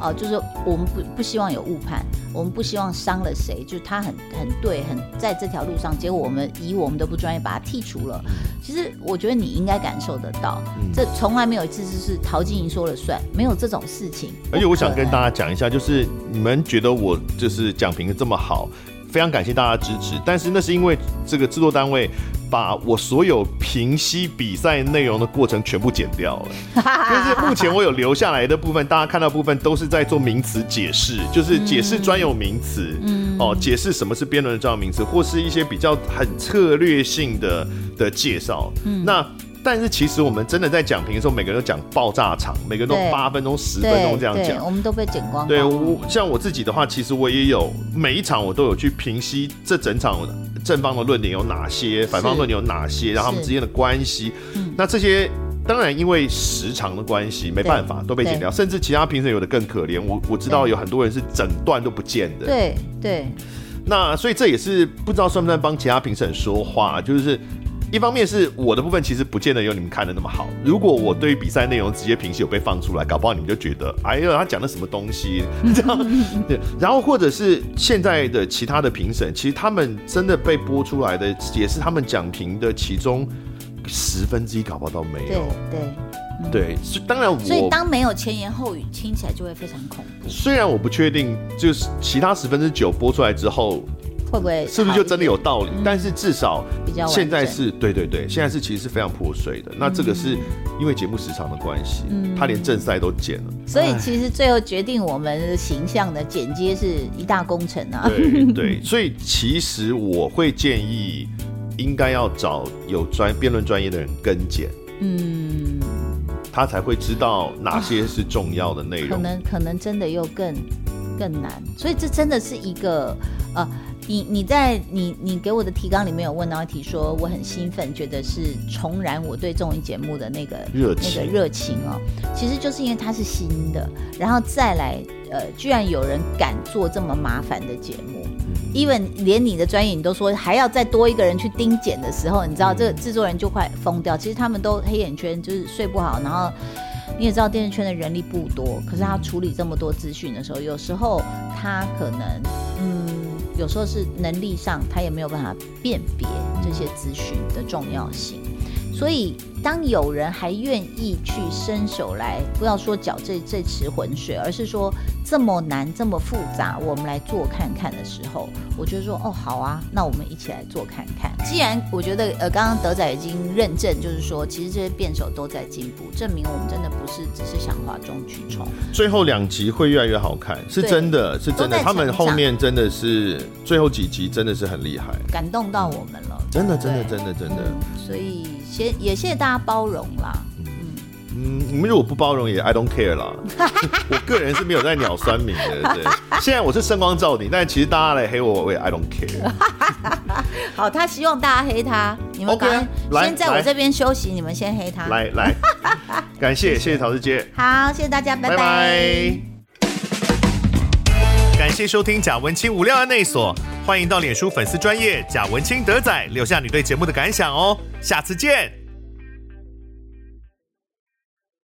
哦、呃，就是我们不不希望有误判，我们不希望伤了谁，就是他很很对，很在这条路上，结果我们以我们的不专业把他剔除了。其实我觉得你应该感受得到，这从来没有一次就是陶晶莹说了算，没有这种事情。而且我想跟大家讲一下，就是你们觉得我就是讲评的这么好。非常感谢大家支持，但是那是因为这个制作单位把我所有评析比赛内容的过程全部剪掉了。就是目前我有留下来的部分，大家看到部分都是在做名词解释，就是解释专有名词，嗯，哦，解释什么是辩论的专有名词，或是一些比较很策略性的的介绍。嗯，那。但是其实我们真的在讲评的时候，每个人都讲爆炸场，每个人都八分钟、十分钟这样讲，我们都被剪光，光。对，我像我自己的话，其实我也有每一场我都有去评析这整场正方的论点有哪些，反方论点有哪些，然后他们之间的关系。那这些当然因为时长的关系，没办法都被剪掉，甚至其他评审有的更可怜。我我知道有很多人是整段都不见的。对对。那所以这也是不知道算不算帮其他评审说话，就是。一方面是我的部分，其实不见得有你们看的那么好。如果我对于比赛内容直接评析有被放出来，搞不好你们就觉得，哎呦，他讲的什么东西？这样对。然后或者是现在的其他的评审，其实他们真的被播出来的，也是他们讲评的其中十分之一，搞不好都没有。对对对，是当然我。所以当没有前言后语，听起来就会非常恐怖。虽然我不确定，就是其他十分之九播出来之后。会不会是不是就真的有道理？嗯、但是至少比较现在是对对对，现在是其实是非常破碎的。嗯、那这个是因为节目时长的关系，嗯、他连正赛都剪了。所以其实最后决定我们形象的剪接是一大工程啊。对对，所以其实我会建议应该要找有专辩论专业的人跟剪，嗯，他才会知道哪些是重要的内容。可能可能真的又更更难，所以这真的是一个呃。你你在你你给我的提纲里面有问到一题，说我很兴奋，觉得是重燃我对综艺节目的那个热情那个热情哦。其实就是因为它是新的，然后再来呃，居然有人敢做这么麻烦的节目，even 连你的专业你都说还要再多一个人去盯检的时候，你知道这个制作人就快疯掉。其实他们都黑眼圈，就是睡不好，然后你也知道电视圈的人力不多，可是他处理这么多资讯的时候，有时候他可能嗯。有时候是能力上，他也没有办法辨别这些资讯的重要性，所以当有人还愿意去伸手来，不要说搅这这池浑水，而是说这么难、这么复杂，我们来做看看的时候，我觉得说哦，好啊，那我们一起来做看看。既然我觉得呃，刚刚德仔已经认证，就是说其实这些辩手都在进步，证明我们真的不是只是想哗众取宠。最后两集会越来越好看，是真的是真的，他们后面真的是最后几集真的是很厉害，感动到我们了，真的真的真的真的。所以谢也谢谢大家包容啦。嗯，你们如果不包容也 I don't care 啦。我个人是没有在鸟酸民的，对。现在我是声光照你，但其实大家来黑我，我也 I don't care。好，他希望大家黑他，你们刚先在我这边休息，你们先黑他。来来，感谢谢谢陶志杰。好，谢谢大家，拜拜。拜拜。感谢收听贾文清无料案内所，欢迎到脸书粉丝专业贾文清德仔留下你对节目的感想哦，下次见。